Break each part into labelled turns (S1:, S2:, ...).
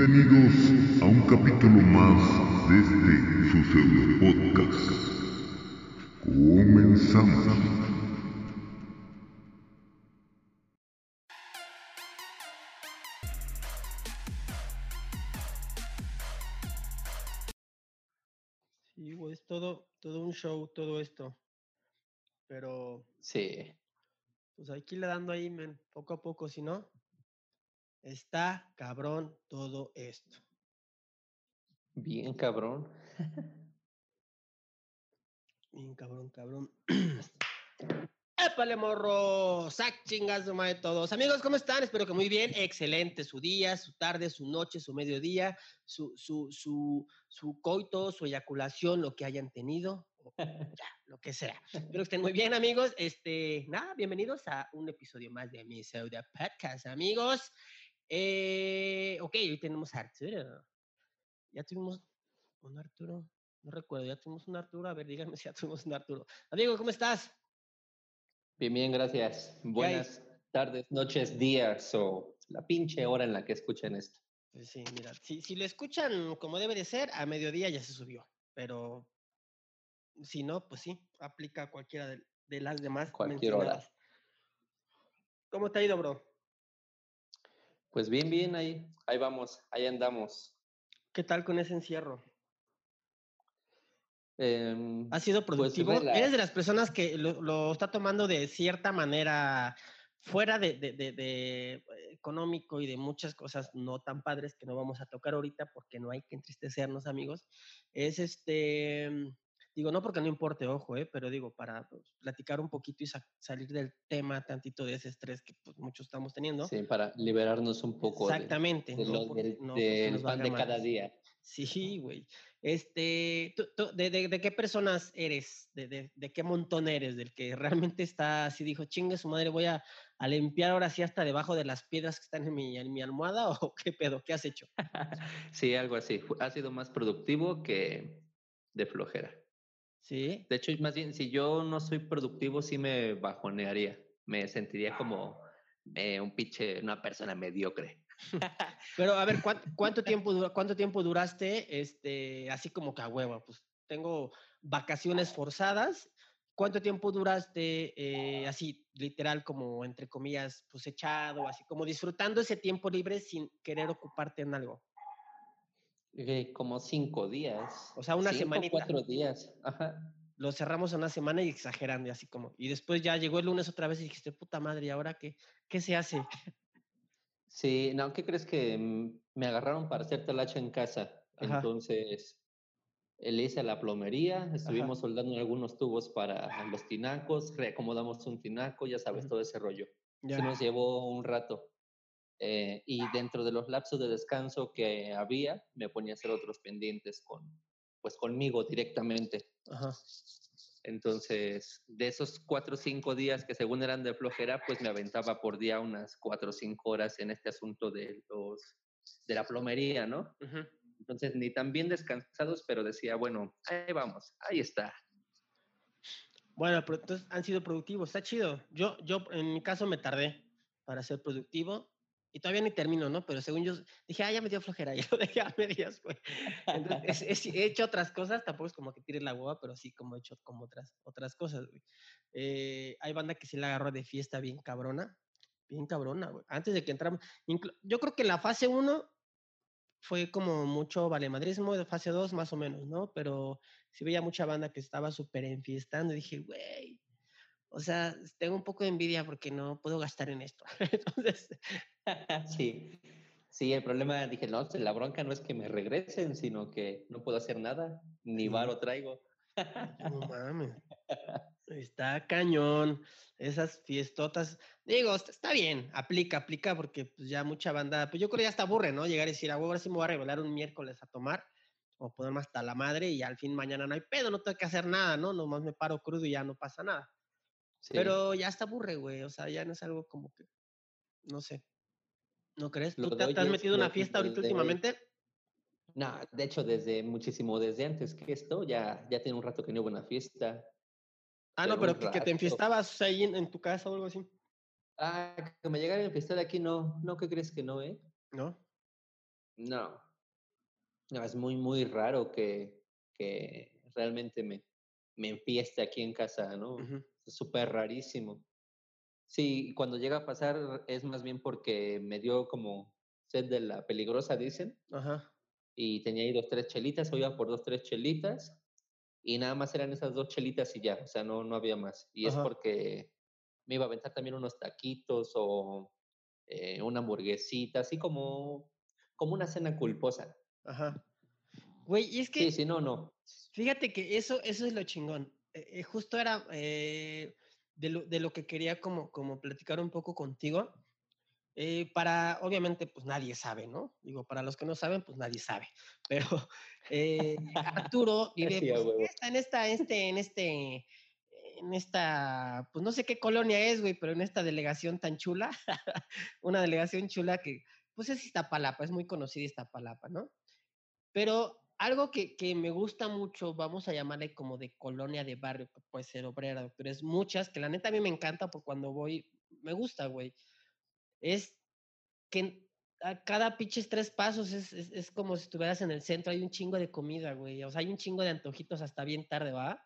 S1: Bienvenidos a un capítulo más de este su pseudo podcast. Comenzamos.
S2: Sí, güey, es todo, todo un show, todo esto. Pero,
S3: Sí,
S2: pues hay que irle dando ahí, men, poco a poco, si no, está cabrón todo esto.
S3: bien cabrón.
S2: Bien cabrón, cabrón. ¡Épale, morro! ¡Sac chingas de todos! Amigos, ¿cómo están? Espero que muy bien. Excelente su día, su tarde, su noche, su mediodía, su, su, su, su coito, su eyaculación, lo que hayan tenido. ya, lo que sea. Espero que estén muy bien, amigos. Este, nada, bienvenidos a un episodio más de mi Pseudo Podcast, amigos. Eh, ok, hoy tenemos a Arturo. Ya tuvimos un Arturo. No recuerdo, ya tuvimos un Arturo. A ver, díganme si ya tuvimos un Arturo. Amigo, ¿cómo estás?
S3: Bien, bien, gracias. Buenas tardes, noches, días o la pinche hora en la que escuchen esto.
S2: Pues sí, mira, si, si lo escuchan como debe de ser, a mediodía ya se subió. Pero si no, pues sí, aplica a cualquiera de, de las demás.
S3: Cualquier hora.
S2: mencionadas. ¿Cómo te ha ido, bro?
S3: Pues bien, bien, ahí, ahí vamos, ahí andamos.
S2: ¿Qué tal con ese encierro?
S3: Em,
S2: ¿Ha sido
S3: pues,
S2: productivo? ¿Eres de las personas que lo, lo está tomando de cierta manera fuera de, de- de- de, eh, económico y de muchas cosas no tan padres que no vamos a tocar ahorita porque no hay que entristecernos, amigos? Es este, digo, no porque no importe, ojo, eh, pero digo, para pues, platicar un poquito y sa- salir del tema tantito de ese estrés que pues, muchos estamos teniendo.
S3: sí, para liberarnos un poco de-
S2: Exactamente.
S3: de
S2: no
S3: lo- del,
S2: no
S3: del pan de cada día.
S2: Sí, güey. Este, ¿tú- tú- de, de- de qué personas eres? ¿De, de, de qué montón eres? ¿Del que realmente está así, dijo, chingue su madre, voy a, a limpiar ahora sí hasta debajo de las piedras que están en mi, en mi almohada? ¿O qué pedo? ¿Qué has hecho?
S3: Sí, algo así. Ha sido más productivo que de flojera.
S2: Sí.
S3: De hecho, más bien, si yo no soy productivo, sí me bajonearía. Me sentiría como eh, un pinche, una persona mediocre.
S2: Pero a ver, ¿cuánto, cuánto tiempo, dura- cuánto tiempo duraste este, así como que a huevo? Pues tengo vacaciones forzadas. ¿Cuánto tiempo duraste eh, así, literal, como entre comillas, pues echado, así como disfrutando ese tiempo libre sin querer ocuparte en algo?
S3: Como cinco días.
S2: O sea, una semanita.
S3: cuatro días. Ajá.
S2: Lo cerramos en una semana y exagerando, así como. Y después ya llegó el lunes otra vez y dijiste, puta madre, ¿y ahora qué, qué se hace?
S3: Sí, no, ¿qué crees que mm, me agarraron para hacer talacha en casa?
S2: Ajá.
S3: Entonces, eh, le hice la plomería, estuvimos soldando algunos tubos para los tinacos, reacomodamos un tinaco, ya sabes, todo ese rollo.
S2: Ya.
S3: Sí nos llevó un rato. Eh, y dentro de los lapsos de descanso que había, me ponía a hacer otros pendientes con, pues conmigo directamente.
S2: Ajá.
S3: Entonces, de esos cuatro o cinco días que según eran de flojera, pues me aventaba por día unas cuatro o cinco horas en este asunto de los de la plomería, ¿no?
S2: ujú.
S3: Entonces, ni tan bien descansados, pero decía, bueno, ahí vamos, ahí está.
S2: Bueno, pero entonces han sido productivos, está chido. Yo, yo en mi caso me tardé para ser productivo y todavía ni termino, ¿no? Pero según yo dije, ah, ya me dio flojera, y lo dejé a medias, güey. Entonces, es- es- he hecho otras cosas, tampoco es como que tire la hueva, pero sí como he hecho como otras, otras cosas, güey. Eh, hay banda que sí la agarró de fiesta bien cabrona, bien cabrona, güey. Antes de que entramos, yo creo que la fase 1 fue como mucho valemadrismo, de fase 2 más o menos, ¿no? Pero sí veía mucha banda que estaba súper enfiestando y dije, güey, o sea, tengo un poco de envidia porque no puedo gastar en esto. Entonces,
S3: sí, sí, el problema, dije, no, la bronca no es que me regresen, sino que no puedo hacer nada, ni varo traigo.
S2: no mames. Está cañón. Esas fiestotas. Digo, est- está bien, aplica, aplica, porque pues ya mucha banda, pues yo creo que ya está aburre, ¿no? Llegar y decir, "Ah, ahora sí me voy a revelar un miércoles a tomar, o ponerme hasta la madre, y al fin mañana no hay pedo, no tengo que hacer nada, ¿no? Nomás me paro crudo y ya no pasa nada.
S3: Sí.
S2: Pero ya está aburre, güey. O sea, ya no es algo como que. No sé. ¿No crees? ¿Tú te, has metido en una fiesta ahorita últimamente?
S3: No, de hecho, desde muchísimo desde antes que esto, ya, ya tiene un rato que no hubo una fiesta.
S2: Ah, no,
S3: Pero
S2: que, que te enfiestabas ahí en, en tu casa o algo así.
S3: Ah, que me llegaron a fiesta de aquí, no, no, ¿qué crees que no, eh?
S2: ¿No?
S3: No. No, es muy, muy raro que, que realmente me, me enfieste aquí en casa, ¿no? Es súper rarísimo. Sí, cuando llega a pasar es más bien porque me dio como sed de la peligrosa, dicen,
S2: Ajá.
S3: y tenía ahí dos, tres chelitas, o iba por dos, tres chelitas, y nada más eran esas dos chelitas y ya, o sea, no, no había más. Y es porque me iba a aventar también unos taquitos o eh, una hamburguesita, así como, como una cena culposa.
S2: Ajá. Güey, y es
S3: Sí,
S2: que
S3: sí, no, no.
S2: fíjate que eso, eso es lo chingón. Eh, eh, justo era eh, de, lo, de lo que quería como, como platicar un poco contigo. Eh, para, obviamente, pues nadie sabe, ¿no? Digo, para los que no saben, pues nadie sabe. Pero Arturo vive
S3: Sí,
S2: pues, en
S3: huevo.
S2: esta, en esta, este, en este, en esta, pues no sé qué colonia es, güey, pero en esta delegación tan chula, una delegación chula que, pues es Iztapalapa, es muy conocida Iztapalapa, ¿no? Pero algo que, que me gusta mucho, vamos a llamarle como de colonia de barrio, que puede ser obrera, pero es muchas, que la neta a mí me encanta porque cuando voy, me gusta, güey. Es que a cada pinches tres pasos es, es, es como si estuvieras en el centro, hay un chingo de comida, güey. O sea, hay un chingo de antojitos hasta bien tarde, ¿va?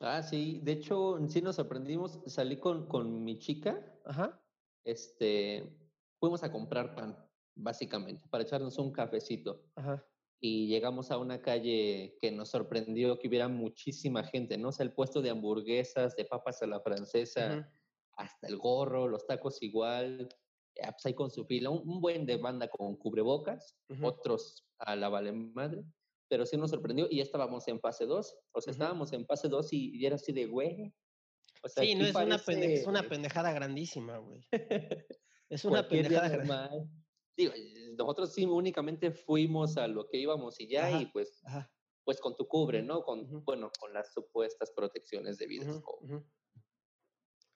S3: Ah, sí, de hecho, sí nos sorprendimos. Salí con, con mi chica,
S2: Ajá,
S3: este, fuimos a comprar pan, básicamente, para echarnos un cafecito.
S2: ajá.
S3: Y llegamos a una calle que nos sorprendió que hubiera muchísima gente, ¿no? O sea, el puesto de hamburguesas, de papas a la francesa, hasta el gorro, los tacos igual, eh, pues ahí con su fila, un, un buen de banda con cubrebocas, otros a la vale madre, pero sí nos sorprendió y ya estábamos en fase 2, o sea, estábamos en fase 2 y, y era así de, güey, o sea,
S2: Sí, no es una, pende- es una pendejada grandísima, güey. Es una
S3: cualquier
S2: pendejada grandísima.
S3: Digo, eh, nosotros sí únicamente fuimos a lo que íbamos y ya, y
S2: Ajá,
S3: pues,
S2: ajá.
S3: pues con tu cubre, ¿no? Con,
S2: ujú,
S3: bueno, con las supuestas protecciones debidas.
S2: ujú,
S3: o-
S2: ujú.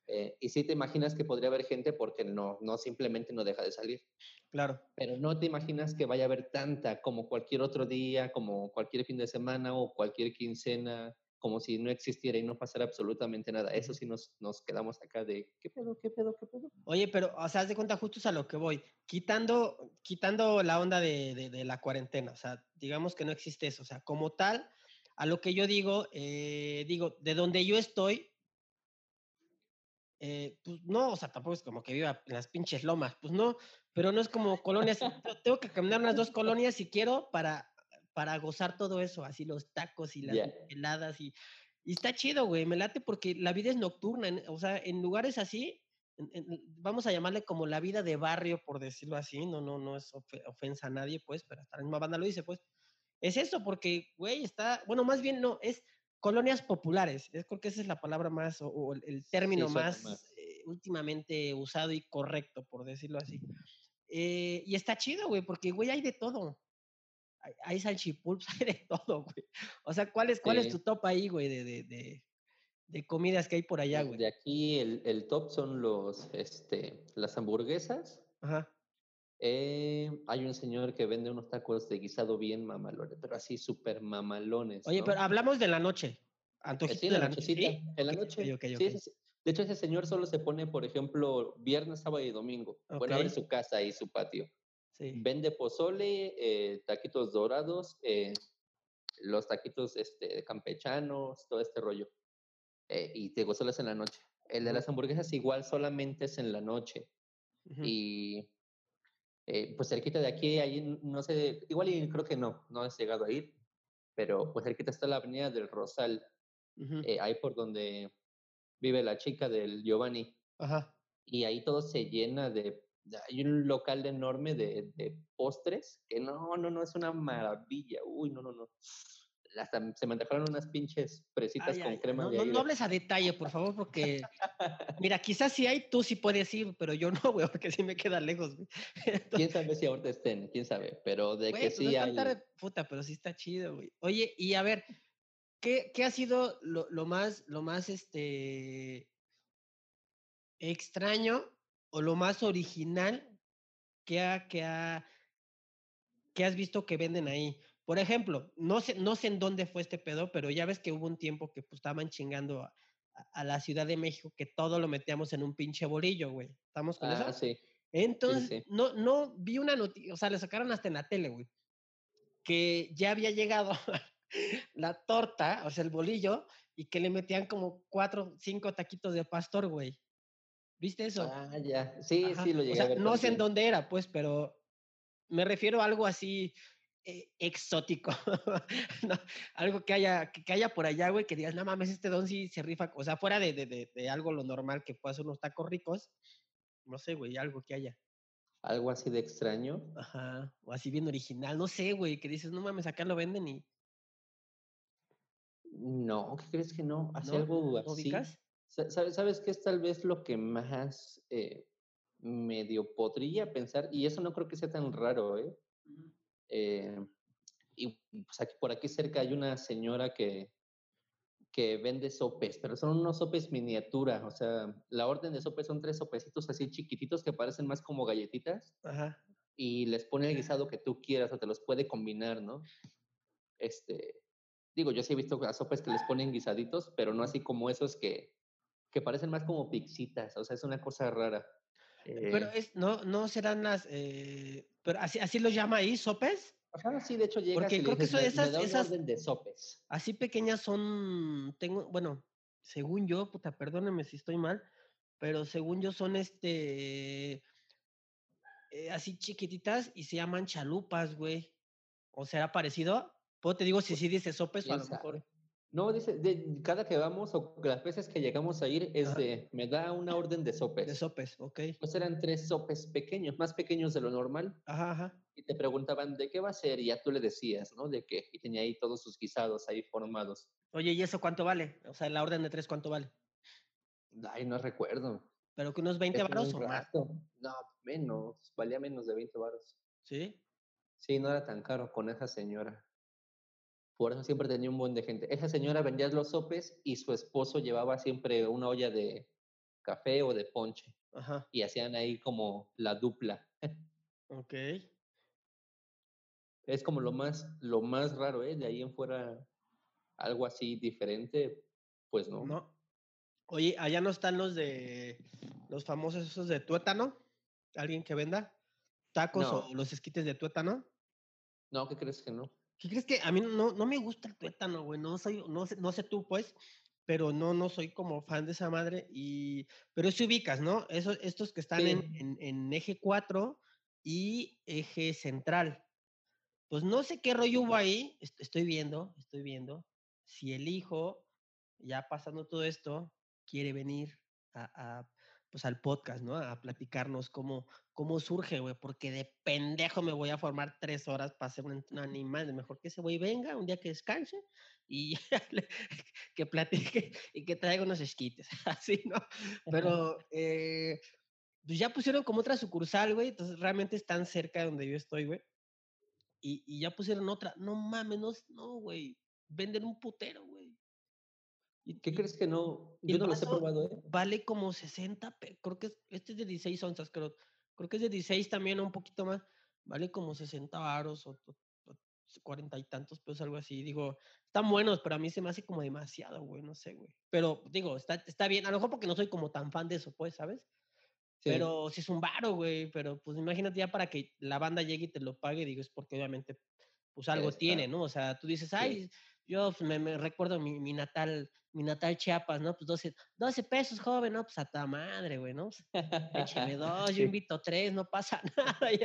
S3: eh, y sí te imaginas que podría haber gente porque no, no simplemente no deja de salir.
S2: Claro.
S3: Pero no te imaginas que vaya a haber tanta como cualquier otro día, como cualquier fin de semana o cualquier quincena, como si no existiera y no pasara absolutamente nada. Eso sí nos, nos quedamos acá de, ¿qué pedo, qué pedo, qué pedo?
S2: Oye, pero, o sea, haz de cuenta, justo es a lo que voy. Quitando, quitando la onda de, de- de la cuarentena, o sea, digamos que no existe eso. O sea, como tal, a lo que yo digo, eh, digo, de donde yo estoy, eh, pues no, o sea, tampoco es como que viva en las pinches lomas, pues no, pero no es como colonias. te- Tengo que caminar unas dos colonias si quiero para, para gozar todo eso, así los tacos y las
S3: Ya.
S2: heladas y, y está chido, güey, me late porque la vida es nocturna, en- o sea, en lugares así, en- en- vamos a llamarle como la vida de barrio, por decirlo así, no, no, no es ofe- ofensa a nadie, pues, pero hasta la misma banda lo dice, pues, es eso, porque, güey, está, bueno, más bien no, es colonias populares, es creo que esa es la palabra más, o, o el, término
S3: Sí, suena
S2: más,
S3: más.
S2: eh, últimamente usado y correcto, por decirlo así. Eh, y está chido, güey, porque, güey, hay de todo. Hay, salchipulps, hay de todo, güey. O sea, ¿cuál es, cuál es tu top ahí, güey, de, de, de, de comidas que hay por allá,
S3: Pues
S2: güey?
S3: de aquí el, el top son los, este, las hamburguesas.
S2: Ajá.
S3: Eh, hay un señor que vende unos tacos de guisado bien mamalones, pero así súper mamalones,
S2: Oye, pero hablamos de la noche.
S3: Eh,
S2: Antojitos
S3: Sí,
S2: de
S3: la
S2: la noche,
S3: nochecita,
S2: ¿sí?
S3: en la noche. de hecho, ese señor solo se pone, por ejemplo, viernes, sábado y domingo. Bueno, abre su casa y su patio.
S2: Sí.
S3: Vende pozole, eh, taquitos dorados, eh, los taquitos este, campechanos, todo este rollo. Eh, y te solo es en la noche. El de las hamburguesas igual solamente es en la noche. Y pues cerquita de aquí, ahí no sé, igual creo que no, no has llegado a ir, pero pues cerquita está la avenida del Rosal,
S2: Ujú,
S3: eh, ahí por donde vive la chica del Giovanni.
S2: Ajá.
S3: y ahí todo se llena de- hay un local enorme de, de postres que no, no, no, es una maravilla, uy, no, no, no. Hasta se me antojaron unas pinches fresitas
S2: Ay,
S3: con
S2: ay,
S3: crema
S2: no,
S3: de
S2: no, no hables a detalle, por favor, porque, mira, quizás si hay, tú sí puedes ir, pero yo no, güey, porque sí me queda lejos, güey. Entonces,
S3: Quién sabe si ahorita estén, quién sabe, pero de
S2: güey,
S3: que
S2: pues no
S3: sí hay.
S2: tarde, puta, pero sí está chido, güey. Oye, y a ver, ¿qué, qué ha sido lo, lo más, lo más, este, extraño o lo más original que ha, que ha, que has visto que venden ahí? Por ejemplo, no sé, no sé en dónde fue este pedo, pero ya ves que hubo un tiempo que pues, estaban chingando a, la Ciudad de México que todo lo metíamos en un pinche bolillo, güey. ¿Estamos con
S3: Ah,
S2: eso?
S3: sí.
S2: Entonces,
S3: sí.
S2: no, no vi una noticia, o sea, le sacaron hasta en la tele, güey, que ya había llegado la torta, o sea, el bolillo, y que le metían como cuatro, cinco taquitos de pastor, güey. ¿Viste eso?
S3: Ah, ya. Sí,
S2: Ajá.
S3: sí, lo
S2: O
S3: llegué
S2: sea,
S3: a ver.
S2: no sé en dónde era, pues, pero me refiero a algo así eh, exótico. No, algo que haya, que, haya por allá, güey, que digas, no mames, este don sí se rifa. O sea, fuera de, de, de, de algo lo normal que pueda ser unos tacos ricos, no sé, güey, algo que haya.
S3: Algo así de extraño.
S2: Ajá. O así bien original, no sé, güey, que dices, no mames, acá lo venden y.
S3: No, ¿qué crees que no? Hace
S2: ¿No?
S3: algo
S2: ¿No
S3: así.
S2: ubicas?
S3: Sa- ¿Sabes, ¿Sabes qué es tal vez lo que más eh, medio podría pensar? Y eso no creo que sea tan raro, ¿eh? Eh, y pues aquí, por aquí cerca hay una señora que, que vende sopes, pero son unos sopes miniatura. O sea, la orden de sopes son tres sopecitos así chiquititos que parecen más como galletitas
S2: Ajá.
S3: y les pone el guisado que tú quieras o te los puede combinar, ¿no? Este, digo, yo sí he visto a sopes que les ponen guisaditos, pero no así como esos que, que parecen más como pixitas, o sea, es una cosa rara.
S2: Pero
S3: Eh,
S2: es, no, no serán las. eh, pero así, así los llama ahí, sopes.
S3: ajá, sí, de hecho llegas
S2: Porque
S3: y
S2: creo que
S3: dices, "Me-
S2: esas- esas-
S3: orden de sopes.
S2: Así pequeñas son, tengo, bueno, según yo, puta, perdónenme si estoy mal, pero según yo son este, eh, así chiquititas y se llaman chalupas, güey. ¿O será parecido? Pues te digo si sí dice sopes o a lo mejor.
S3: No, dice, de, cada que vamos o las veces que llegamos a ir es
S2: Ajá.
S3: de, me da una orden de sopes.
S2: De sopes, ok.
S3: Pues eran tres sopes pequeños, más pequeños de lo normal.
S2: Ajá, ajá.
S3: y te preguntaban de qué va a ser y ya tú le decías, ¿no? De qué, y tenía ahí todos sus guisados ahí formados.
S2: Oye, ¿y eso cuánto vale? O sea, la orden de tres, ¿cuánto vale?
S3: Ay, no recuerdo.
S2: Pero que unos 20
S3: Ya tiene
S2: varos o más.
S3: No, menos, valía menos de 20 varos.
S2: ¿sí?
S3: Sí, no era tan caro con esa señora. Por eso siempre tenía un buen de gente. Esa señora vendía los sopes y su esposo llevaba siempre una olla de café o de ponche
S2: Ajá,
S3: y hacían ahí como la dupla.
S2: ok.
S3: Es como lo más, lo más raro, ¿eh? De ahí en fuera algo así diferente, pues no.
S2: No. Oye, allá no están los de los famosos esos de tuétano. ¿Alguien que venda tacos
S3: No.
S2: o los esquites de tuétano?
S3: No, ¿qué crees que no?
S2: ¿Qué crees que a mí no, no me gusta el tuétano, güey? No soy, no sé, no sé tú, pues, pero no, no soy como fan de esa madre. Y, pero sí ubicas, ¿no? Esos, estos que están en,
S3: Sí.
S2: en, en eje 4 y eje central. Pues no sé qué rollo hubo ahí. est- Estoy viendo, estoy viendo. Si el hijo, ya pasando todo esto, quiere venir a, a, pues al podcast, ¿no? A platicarnos cómo, cómo surge, güey, porque de pendejo me voy a formar tres horas para hacer un, un animal. Mejor que ese güey venga un día que descanse y que platique y que traiga unos esquites, así, ¿no? Pero eh, pues ya pusieron como otra sucursal, güey, entonces realmente están cerca de donde yo estoy, güey. Y, y ya pusieron otra. No mames, no, no, güey. Venden un putero, güey. Y-
S3: ¿Qué crees que no? Yo no los he probado, ¿eh?
S2: Vale como 60, pe- creo que es, este es de 16 onzas, creo. Creo que es de 16 también, un poquito más. Vale como 60 varos o, 40 y tantos pesos, algo así. Digo, están buenos, pero a mí se me hace como demasiado, güey, no sé, güey. Pero digo, está, está bien. A lo mejor porque no soy como tan fan de eso, pues, ¿sabes?
S3: Sí.
S2: Pero si es un varo, güey. Pero pues imagínate ya para que la banda llegue y te lo pague, digo, es porque obviamente, pues algo tiene, ¿no? O sea, tú dices, ay, yo pues, me, me recuerdo mi, mi natal, mi natal Chiapas, ¿no? Pues 12, 12 pesos, joven, ¿no? Pues a ta madre, güey, ¿no? Pues, Écheme dos, yo invito tres, no pasa nada. Y,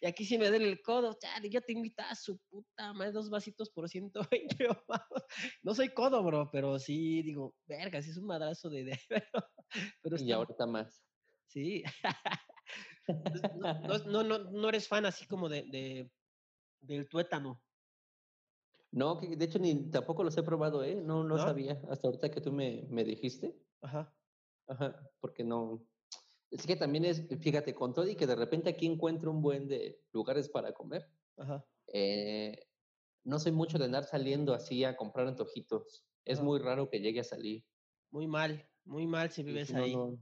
S2: y aquí sí me duele el codo, chale, yo te invito a su puta madre, dos vasitos por 120 vamos. No soy codo, bro, pero sí digo, verga, sí es un madrazo de... de pero, pero
S3: y
S2: está-
S3: ahorita más.
S2: Sí. No, no, no, no eres fan así como de, de del tuétano.
S3: No, que de hecho ni tampoco los he probado, ¿eh? No, no,
S2: ¿No?
S3: sabía. Hasta ahorita que tú me, me dijiste.
S2: Ajá.
S3: Ajá, porque no. Es que también es, fíjate, con todo y que de repente aquí encuentro un buen de lugares para comer.
S2: Ajá.
S3: eh, no soy mucho de andar saliendo así a comprar antojitos. Es
S2: Ajá.
S3: muy raro que llegue a salir.
S2: Muy mal, muy mal si vives
S3: si no,
S2: ahí.
S3: no-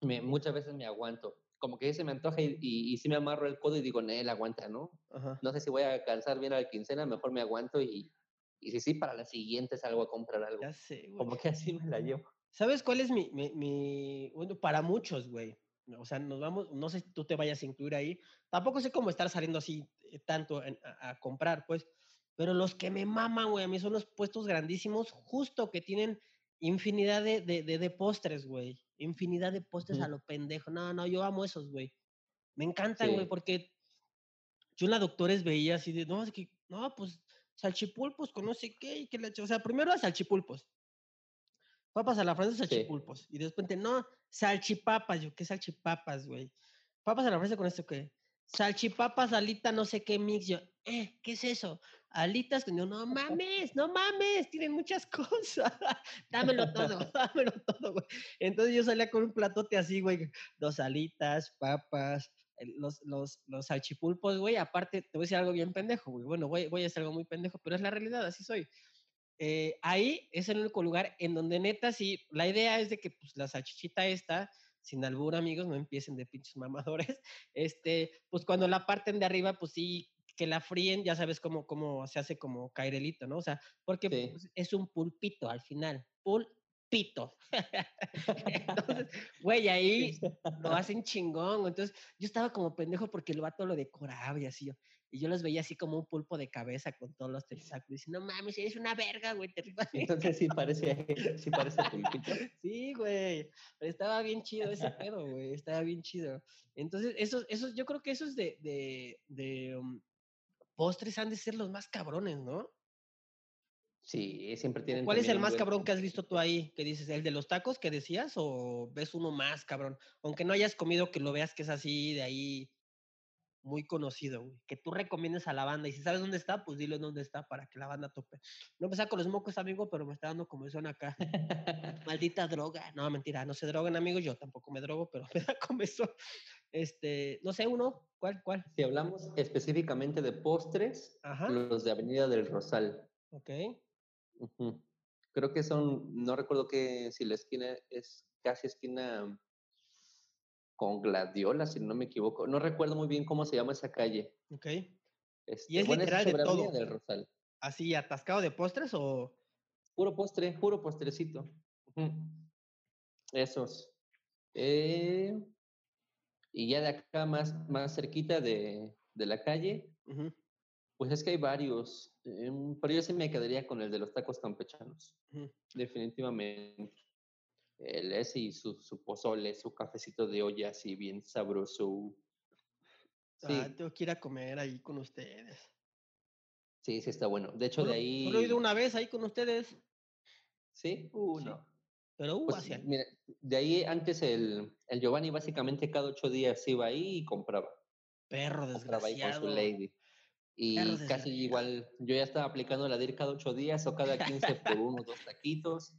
S3: me- muchas veces me aguanto. Como que se me antoja y, y, y sí me amarro el codo y digo, Nel, aguanta, ¿no?
S2: Ajá.
S3: No sé si voy a alcanzar bien a la quincena, mejor me aguanto y, y si sí, para la siguiente salgo a comprar algo.
S2: Ya sé, güey.
S3: Como que así me la llevo.
S2: ¿Sabes cuál es mi, mi, mi- bueno, para muchos, güey? O sea, nos vamos, no sé si tú te vayas a incluir ahí. Tampoco sé cómo estar saliendo así eh, tanto en- a, a comprar, pues. Pero los que me maman, güey, a mí son los puestos grandísimos, justo que tienen infinidad de, de, de, de postres, güey. Infinidad de postres a lo pendejo. No, no, yo amo esos, güey. Me encantan, güey,
S3: Sí.
S2: porque yo en la doctores veía así de, no, es que, no, pues salchipulpos con no sé qué, y que o sea, primero a salchipulpos, papas a la francesa,
S3: Sí.
S2: salchipulpos, y después, no, salchipapas, yo, ¿qué salchipapas, güey? Papas a la francesa con esto, ¿qué? Salchipapas, alita, no sé qué mix, yo, eh, ¿qué es eso? Alitas, con yo, no mames, no mames, tienen muchas cosas, dámelo todo, dámelo todo, güey. Entonces yo salía con un platote así, güey, dos alitas, papas, el- los, los, los salchipulpos, güey. Aparte, te voy a decir algo bien pendejo, güey. Bueno, voy, voy a decir algo muy pendejo, pero es la realidad, así soy. Eh, ahí es el único lugar en donde neta, sí, la idea es de que pues, la salchichita esta, sin albur, amigos, no empiecen de pinches mamadores, este, pues cuando la parten de arriba, pues sí, que la fríen, ya sabes cómo, cómo se hace como cairelito, ¿no? O sea, porque
S3: Sí.
S2: pues, es un pulpito al final, pulpito. Entonces, güey, ahí lo hacen chingón. Entonces, yo estaba como pendejo porque el vato lo decoraba y así. yo- Y yo los veía así como un pulpo de cabeza con todos los tentáculos. Y dice, no mames, eres una verga, güey, te
S3: Entonces sí parece, sí parece pulpito.
S2: Sí, güey. pero Estaba bien chido ese pedo, güey. Estaba bien chido. Entonces, esos, esos, yo creo que esos de, de, de um, postres han de ser los más cabrones, ¿no?
S3: Sí, siempre
S2: ¿O
S3: tienen.
S2: ¿Cuál es el más
S3: buen-
S2: cabrón que has visto tú ahí? Que dices, ¿el de los tacos que decías o ves uno más cabrón? Aunque no hayas comido, que lo veas que es así, de ahí, muy conocido, güey. Que tú recomiendes a la banda. Y si sabes dónde está, pues dile dónde está para que la banda tope. No me saco los mocos, amigo, pero me está dando como acá. Maldita droga. No, mentira, no se drogan, amigos. Yo tampoco me drogo, pero me da comezón. Este, no sé, uno. ¿Cuál? ¿Cuál?
S3: Si hablamos específicamente de postres,
S2: Ajá.
S3: los de Avenida del Rosal.
S2: Ok.
S3: Creo que son, no recuerdo que si la esquina es casi esquina con Gladiola, si no me equivoco. No recuerdo muy bien cómo se llama esa calle.
S2: Ok.
S3: Este,
S2: Y es
S3: bueno,
S2: literal de todo.
S3: del Rosal.
S2: Así, atascado de postres o.
S3: Puro postre, puro postrecito. Esos. Eh, y ya de acá más, más cerquita de, de la calle, pues es que hay varios. em, pero yo sí me quedaría con el de los tacos campechanos. Definitivamente. El ese y su, su pozole, su cafecito de olla así bien sabroso. Sí,
S2: Ah, tengo que ir a comer ahí con ustedes.
S3: sí, sí está bueno. De hecho,
S2: Solo,
S3: de ahí.
S2: solo he ido una vez ahí con ustedes.
S3: Sí, uh,
S2: Sí.
S3: no.
S2: Pero uh,
S3: Pues,
S2: hacia-
S3: mira, de ahí antes el, el Giovanni básicamente cada ocho días iba ahí y compraba.
S2: perro
S3: Compraba ahí con
S2: desgraciado.
S3: su lady. Y
S2: Perro
S3: casi igual, yo ya estaba aplicando la de ir cada ocho días o cada 15 por uno o dos taquitos.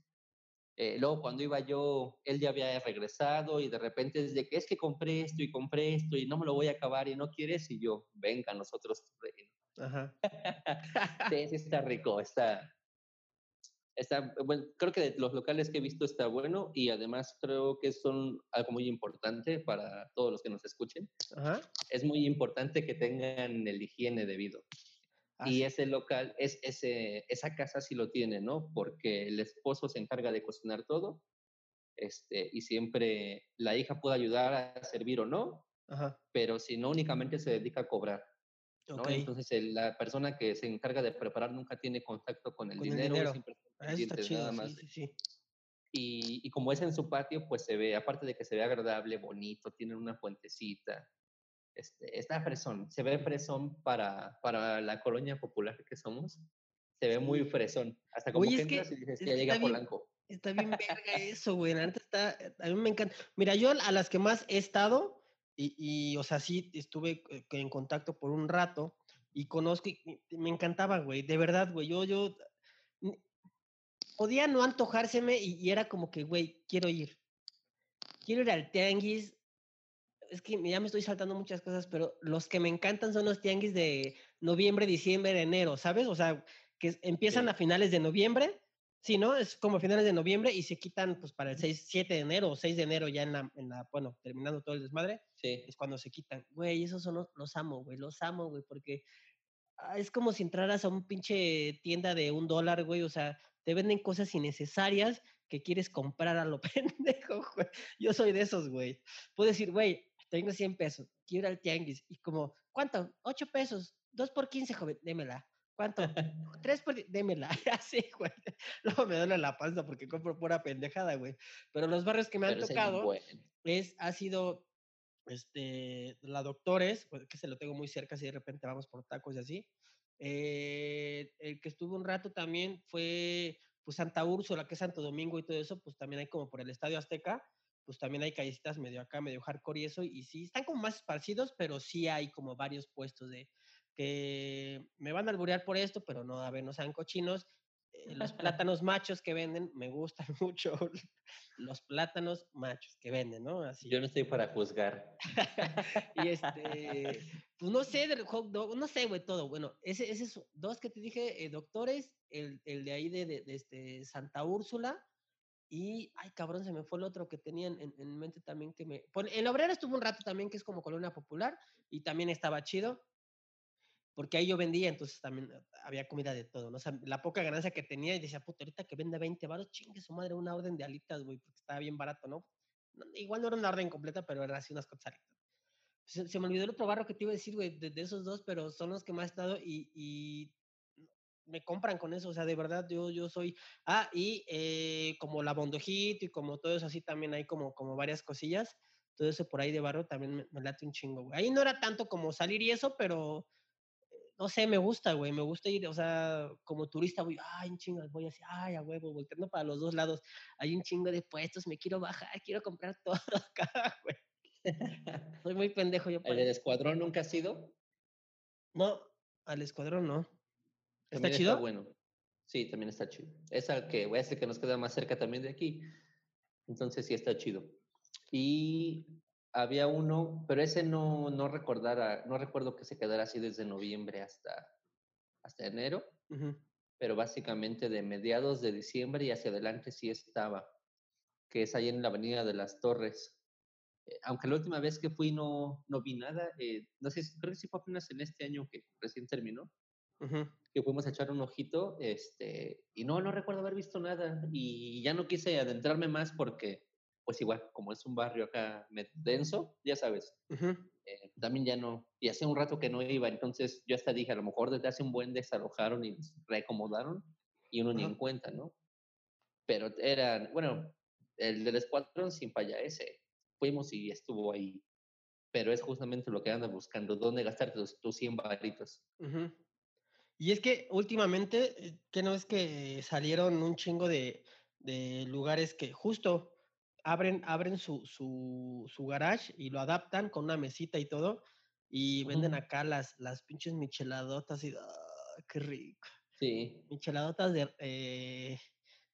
S3: Eh, luego cuando iba yo, él ya había regresado y de repente es de que es que compré esto y compré esto y no me lo voy a acabar y no quieres y yo, venga, nosotros.
S2: Ajá.
S3: Sí, sí está rico, está, está, bueno, creo que de los locales que he visto está bueno y además creo que son algo muy importante para todos los que nos escuchen.
S2: Ajá.
S3: Es muy importante que tengan el higiene debido. Y ese local, es, ese, esa casa sí lo tiene, ¿no? Porque el esposo se encarga de cocinar todo este, y siempre la hija puede ayudar a servir o no,
S2: Ajá.
S3: pero si no, únicamente se dedica a cobrar. ¿no?
S2: Ok.
S3: Entonces, el- la persona que se encarga de preparar nunca tiene contacto con el
S2: Con el
S3: dinero,
S2: dinero.
S3: siempre está
S2: Ah, chido.
S3: nada
S2: Sí,
S3: más.
S2: sí, sí.
S3: Y, y como es en su patio, pues se ve, aparte de que se ve agradable, bonito, tiene una fuentecita, este, está fresón, se ve fresón para, para la colonia popular que somos, se ve muy fresón, hasta como
S2: Oye,
S3: que
S2: es que-
S3: entras y dices, ya llega
S2: bien-
S3: Polanco.
S2: Está bien verga eso, güey. La está. A mí me encanta. Mira, yo a las que más he estado, y, y, o sea, sí estuve eh, en contacto por un rato y conozco y, me encantaba, güey. De verdad, güey. Yo, yo. Podía no antojárseme y, y era como que, güey, quiero ir. Quiero ir al tianguis. Es que ya me estoy saltando muchas cosas, pero los que me encantan son los tianguis de noviembre, diciembre, enero, ¿sabes? O sea, que empiezan
S3: Sí.
S2: a finales de noviembre, sí, ¿no? Es como a finales de noviembre y se quitan pues para el 6, 7 de enero o 6 de enero ya en la, en la, bueno, terminando todo el desmadre,
S3: Sí,
S2: es cuando se quitan. Güey, esos son los, los amo, güey, los amo, güey, porque ah, es como si entraras a un pinche tienda de un dólar, güey, o sea, te venden cosas innecesarias que quieres comprar a lo pendejo, güey. Yo soy de esos, güey. Puedo decir, güey, tengo 100 pesos, quiero ir al tianguis. Y como, ¿cuánto? 8 pesos, 2 por 15, joven, démela. ¿Cuánto? 3 por... Démela. Así, güey. Luego me duele la panza porque compro pura pendejada, güey. Pero los barrios que me han
S3: Pero
S2: tocado
S3: bueno.
S2: es, ha sido, este, la Doctores, pues, que se lo tengo muy cerca, si de repente vamos por tacos y así. Eh, el que estuvo un rato también fue, pues, Santa Úrsula, que es Santo Domingo y todo eso, pues, también hay como por el Estadio Azteca, pues, también hay callecitas medio acá, medio hardcore y eso, y sí, están como más esparcidos, pero sí hay como varios puestos de que me van a alburear por esto, pero no, a ver, no sean cochinos. Eh, los plátanos machos que venden, me gustan mucho los plátanos machos que venden, ¿no? Así.
S3: Yo no estoy para juzgar.
S2: Y este, pues no sé, del hot dog, no sé, güey, todo. Bueno, ese, ese es dos que te dije, eh, doctores, el, el de ahí de, de, de este Santa Úrsula. Y, ay, cabrón, se me fue el otro que tenían en, en mente también que me... El obrero estuvo un rato también, que es como colonia popular, y también estaba chido, porque ahí yo vendía, entonces también eh, había comida de todo, ¿no? O sea, la poca ganancia que tenía, y decía, puta, ahorita que venda 20 baros, chingue su madre, una orden de alitas, güey, porque estaba bien barato, ¿no? Igual no era una orden completa, pero era así unas cosas se, se me olvidó el otro barro que te iba a decir, güey, de, esos dos, pero son los que más he estado y me compran con eso, o sea, de verdad, yo, yo soy, ah, y eh, como la Bondojito y como todo eso así, también hay como, como varias cosillas, todo eso por ahí de barro también me, me late un chingo, güey. Ahí no era tanto como salir y eso, pero eh, no sé, me gusta, güey, me gusta ir, o sea, como turista voy, ay, un chingo, voy así, ay, a huevo, volteando para los dos lados, hay un chingo de puestos, me quiero bajar, quiero comprar todo acá, güey. Soy muy pendejo yo
S3: ¿El del escuadrón nunca ha sido?
S2: No, al escuadrón no. ¿Está chido?
S3: bueno. Sí, también está chido. Es al que voy a decir que nos queda más cerca también de aquí. Entonces sí está chido. Y había uno, pero ese no, no recordara, no recuerdo que se quedara así desde noviembre hasta, hasta enero, pero básicamente de mediados de diciembre y hacia adelante sí estaba, que es ahí en la Avenida de las Torres. Eh, aunque la última vez que fui no, no vi nada, eh, no sé, creo que sí fue apenas en este año que recién terminó,
S2: ujú.
S3: Que fuimos a echar un ojito, este, y no, no recuerdo haber visto nada, y ya no quise adentrarme más porque, pues igual, como es un barrio acá denso, ya sabes,
S2: Ujú,
S3: eh, también ya no, y hace un rato que no iba, entonces yo hasta dije, a lo mejor desde hace un buen desalojaron y reacomodaron, y uno ni
S2: Ajá.
S3: en cuenta, ¿no? Pero eran, bueno, el del escuadrón sin falla ese, fuimos y estuvo ahí, pero es justamente lo que andan buscando, dónde gastar tus, tus 100 varitos.
S2: ujú. Y es que últimamente, eh, que no es que salieron un chingo de, de lugares que justo abren, abren su, su, su garage y lo adaptan con una mesita y todo, y venden acá las, las pinches micheladotas y ¡ah, qué rico!
S3: Sí,
S2: Micheladotas de, eh,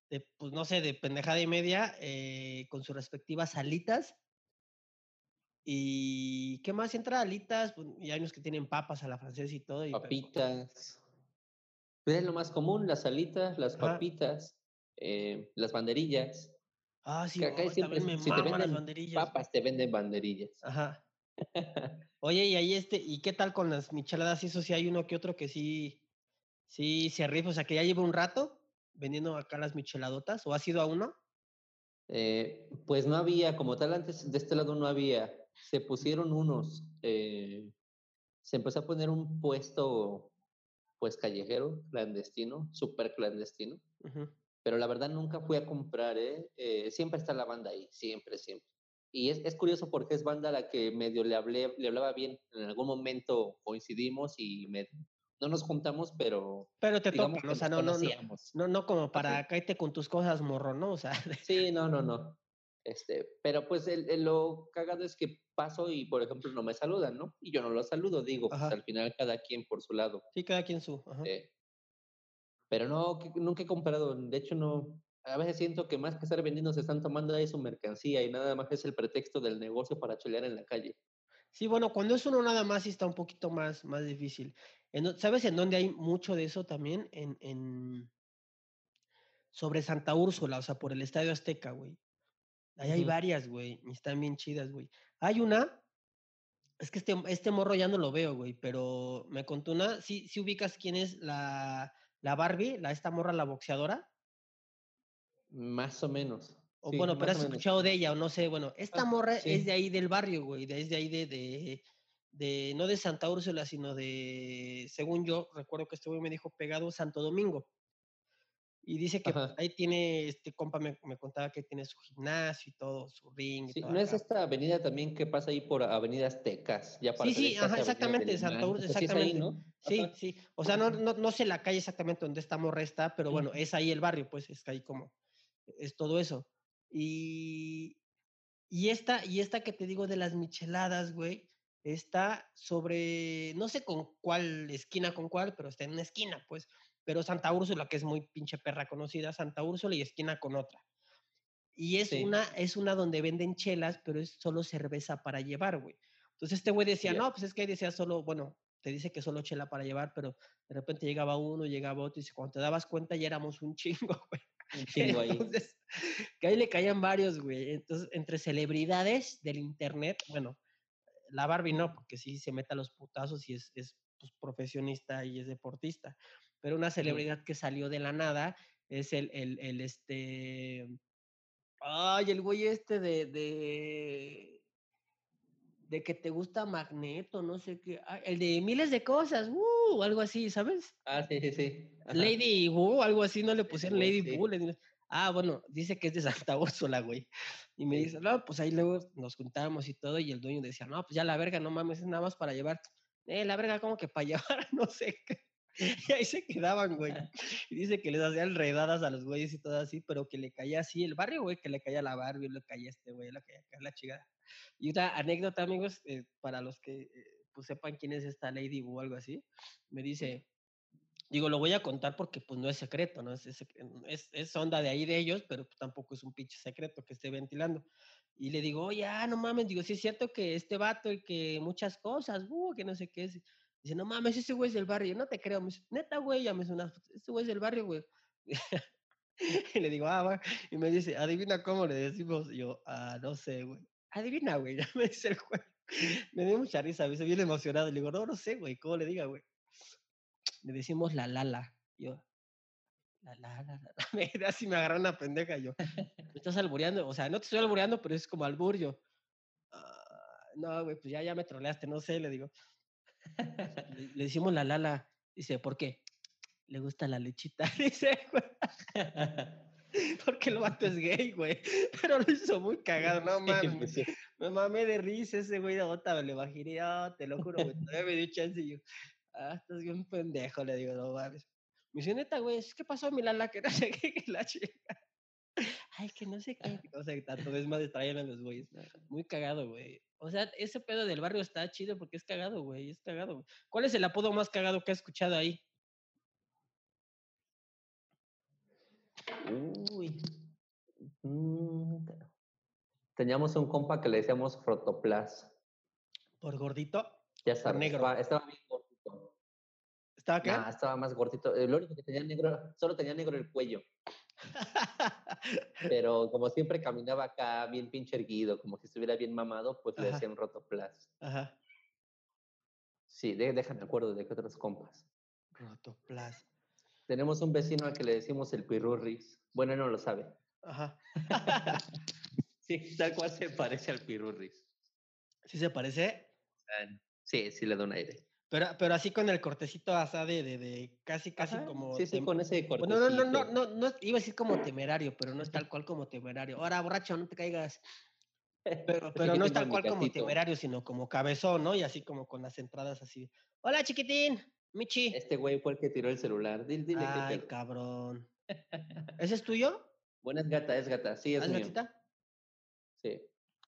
S2: de, pues no sé, de pendejada y media, eh, con sus respectivas alitas. ¿Y qué más? Entra alitas, pues, y hay unos que tienen papas a la francesa y todo. Y, pero-
S3: papitas. Pues es lo más común, las alitas, las papitas, eh, las banderillas.
S2: Ah, sí,
S3: acá
S2: oh,
S3: siempre,
S2: también me
S3: si te
S2: maman las
S3: venden
S2: banderillas.
S3: papas, te venden banderillas.
S2: Ajá. Oye, y ahí este, ¿y qué tal con las micheladas? Eso sí hay uno que otro que sí, sí se rifa, o sea, que ya lleva un rato vendiendo acá las micheladotas, ¿o ha sido a uno?
S3: Eh, pues no había, como tal, antes de este lado no había. Se pusieron unos, eh, se empezó a poner un puesto, pues callejero, clandestino, súper clandestino.
S2: Ujú.
S3: pero la verdad nunca fui a comprar, ¿eh? Eh, siempre está la banda ahí, siempre, siempre. Y es, es curioso porque es banda a la que medio le, hablé, le hablaba bien. En algún momento coincidimos y me, no nos juntamos, pero
S2: Pero te topan, o sea, no, no, no, no como para cállate con tus cosas, morro, ¿no? O sea,
S3: Sí, no, no, no. Este, pero pues el, el- lo cagado es que paso y, por ejemplo, no me saludan, ¿no? Y yo no los saludo, digo, pues al final cada quien por su lado.
S2: sí, cada quien su. Ajá.
S3: Eh, pero no, que- nunca he comprado. De hecho, no. A veces siento que más que estar vendiendo se están tomando ahí su mercancía y nada más es el pretexto del negocio para chelear en la calle.
S2: Sí, bueno, cuando es uno nada más sí está un poquito más, más difícil. En ¿Sabes en dónde hay mucho de eso también? En, en sobre Santa Úrsula, o sea, por el Estadio Azteca, güey. Ahí hay varias, güey, y están bien chidas, güey. Hay una, es que este, este morro ya no lo veo, güey, pero me contó una, sí, sí ubicas quién es la, la Barbie, la esta morra, la boxeadora.
S3: Más o menos.
S2: O
S3: Sí,
S2: bueno, pero has escuchado de ella, o no sé, bueno, esta
S3: Ah,
S2: morra es de ahí del barrio, güey, de- es de ahí de, de, de- no de Santa Úrsula, sino de, según yo, recuerdo que este güey me dijo pegado Santo Domingo. Y dice que
S3: Ajá.
S2: ahí tiene, este compa me, me contaba que tiene su gimnasio y todo, su ring y
S3: Sí, ¿no es
S2: acá.
S3: esta avenida también que pasa ahí por Avenida Aztecas? Ya para
S2: Sí, sí, ajá, exactamente, Santa. Úrsula,
S3: Pues es ahí,
S2: exactamente.
S3: ¿no?
S2: Sí,
S3: Ajá.
S2: sí. O sea, no, no, no sé la calle exactamente donde está, pero bueno, es ahí el barrio, pues es que ahí como, es todo eso. Y, y esta, y esta que te digo de las micheladas, güey, está sobre, no sé con cuál esquina con cuál, pero está en una esquina, pues. Pero Santa Úrsula, que es muy pinche perra conocida, Santa Úrsula y esquina con otra. Y es
S3: Sí.
S2: una, es una donde venden chelas, pero es solo cerveza para llevar, güey. Entonces este güey decía,
S3: Ya.
S2: no, pues es que ahí decía solo, bueno, te dice que solo chela para llevar, pero de repente llegaba uno, llegaba otro, y cuando te dabas cuenta ya éramos un chingo, güey.
S3: Un chingo ahí.
S2: Entonces, que ahí le caían varios, güey. Entonces, entre celebridades del internet, bueno, la Barbie no, porque sí se mete a los putazos y es, es pues, profesionista y es deportista. Pero una celebridad que salió de la nada es el, el, el este. Ay, el güey este de. de de que te gusta Magneto, no sé qué. ay, el de miles de cosas, uh, algo así, ¿sabes?
S3: Ah, sí, sí, sí. Ajá.
S2: Lady Wu, algo así, no le pusieron Lady
S3: sí.
S2: Wu. le Ah, bueno, dice que es de Santa Úrsula, güey. Y me dice, no, pues ahí luego nos juntábamos y todo, y el dueño decía, no, pues ya la verga, no mames, es nada más para llevar. Eh, la verga, como que para llevar, no sé qué. Y ahí se quedaban, güey. Y dice que les hacían redadas a los güeyes y todo así, pero que le caía así el barrio, güey, que le caía la Barbie, le caía este güey, le caía la chingada. Y otra anécdota, amigos, eh, para los que eh, pues sepan quién es esta Lady o algo así, me dice, digo, lo voy a contar porque pues no es secreto, ¿no? Es, es, es, onda de ahí de ellos, pero pues, tampoco es un pinche secreto que esté ventilando. Y le digo, oye, ah, no mames, digo, sí es cierto que este vato y que muchas cosas, uh, que no sé qué es. Dice, no mames, ese güey es del barrio, no te creo. Me dice, neta, güey, ya me hizo fotos, ese güey es del barrio, güey. y le digo, ah, va. Y me dice, adivina cómo le decimos. Yo, ah, no sé, güey. Adivina, güey, ya me dice el güey. Me dio mucha risa, me hice bien emocionado. Le digo, no, no sé, güey, ¿cómo le diga, güey? Le decimos la lala. Yo, la la la la. Así, me agarró una pendeja. Yo, me estás albureando. O sea, no te estoy albureando, pero es como albur. Yo, "Ah, no, güey, pues ya, ya me troleaste, no sé, le digo. Le, le decimos la lala. Dice, ¿por qué? Le gusta la lechita. Dice, güey. Porque el vato es gay, güey. Pero lo hizo muy cagado, no mames.
S3: Pues.
S2: Me mamé de risa ese güey de bota, le bajé, ah, te lo juro, güey. Todavía me dio chance y yo, ah, estás bien pendejo, le digo, no mames. Me dice, neta, güey, ¿qué pasó, mi lala? Que no sé qué, que la chica. Ay, que no sé qué. O sea, tanto es más traían a los güeyes. Muy cagado, güey. O sea, ese pedo del barrio está chido porque es cagado, güey. Es cagado. güey. ¿Cuál es el apodo más cagado que has escuchado ahí?
S3: Uy. Mm, Teníamos un compa que le decíamos Frotoplas.
S2: ¿Por gordito?
S3: Ya sabes,
S2: negro.
S3: Estaba, estaba bien gordito.
S2: ¿Estaba qué?
S3: Nah, estaba más gordito. Lo único que tenía negro, solo tenía negro el cuello. Pero como siempre caminaba acá bien pinche erguido, como si estuviera bien mamado, pues le
S2: Ajá.
S3: decían Rotoplas.
S2: Ajá.
S3: Sí, de- déjame acuerdo de qué otros compas.
S2: Rotoplas.
S3: Tenemos un vecino al que le decimos el Pirurris. Bueno, él no lo sabe.
S2: Ajá.
S3: Sí, tal cual se parece al Pirurris.
S2: ¿Sí se parece?
S3: Sí, sí le da un aire.
S2: Pero, pero así con el cortecito así de, de, de casi, casi
S3: Ajá,
S2: como...
S3: Sí, sí, con ese corte.
S2: Bueno, no, no, no, no, no, iba a decir como temerario, pero no es tal cual como temerario. Ahora, borracho, no te caigas. Pero, pero no es tal cual como temerario, sino como cabezón, ¿no? Y así como con las entradas así. Hola, chiquitín, Michi.
S3: Este güey fue el que tiró el celular. Dile, dile
S2: Ay, cabrón. ¿Ese es tuyo?
S3: Bueno, es gata, es gata. Sí, es
S2: ¿Ah, ¿Es
S3: mío.
S2: gatita?
S3: Sí.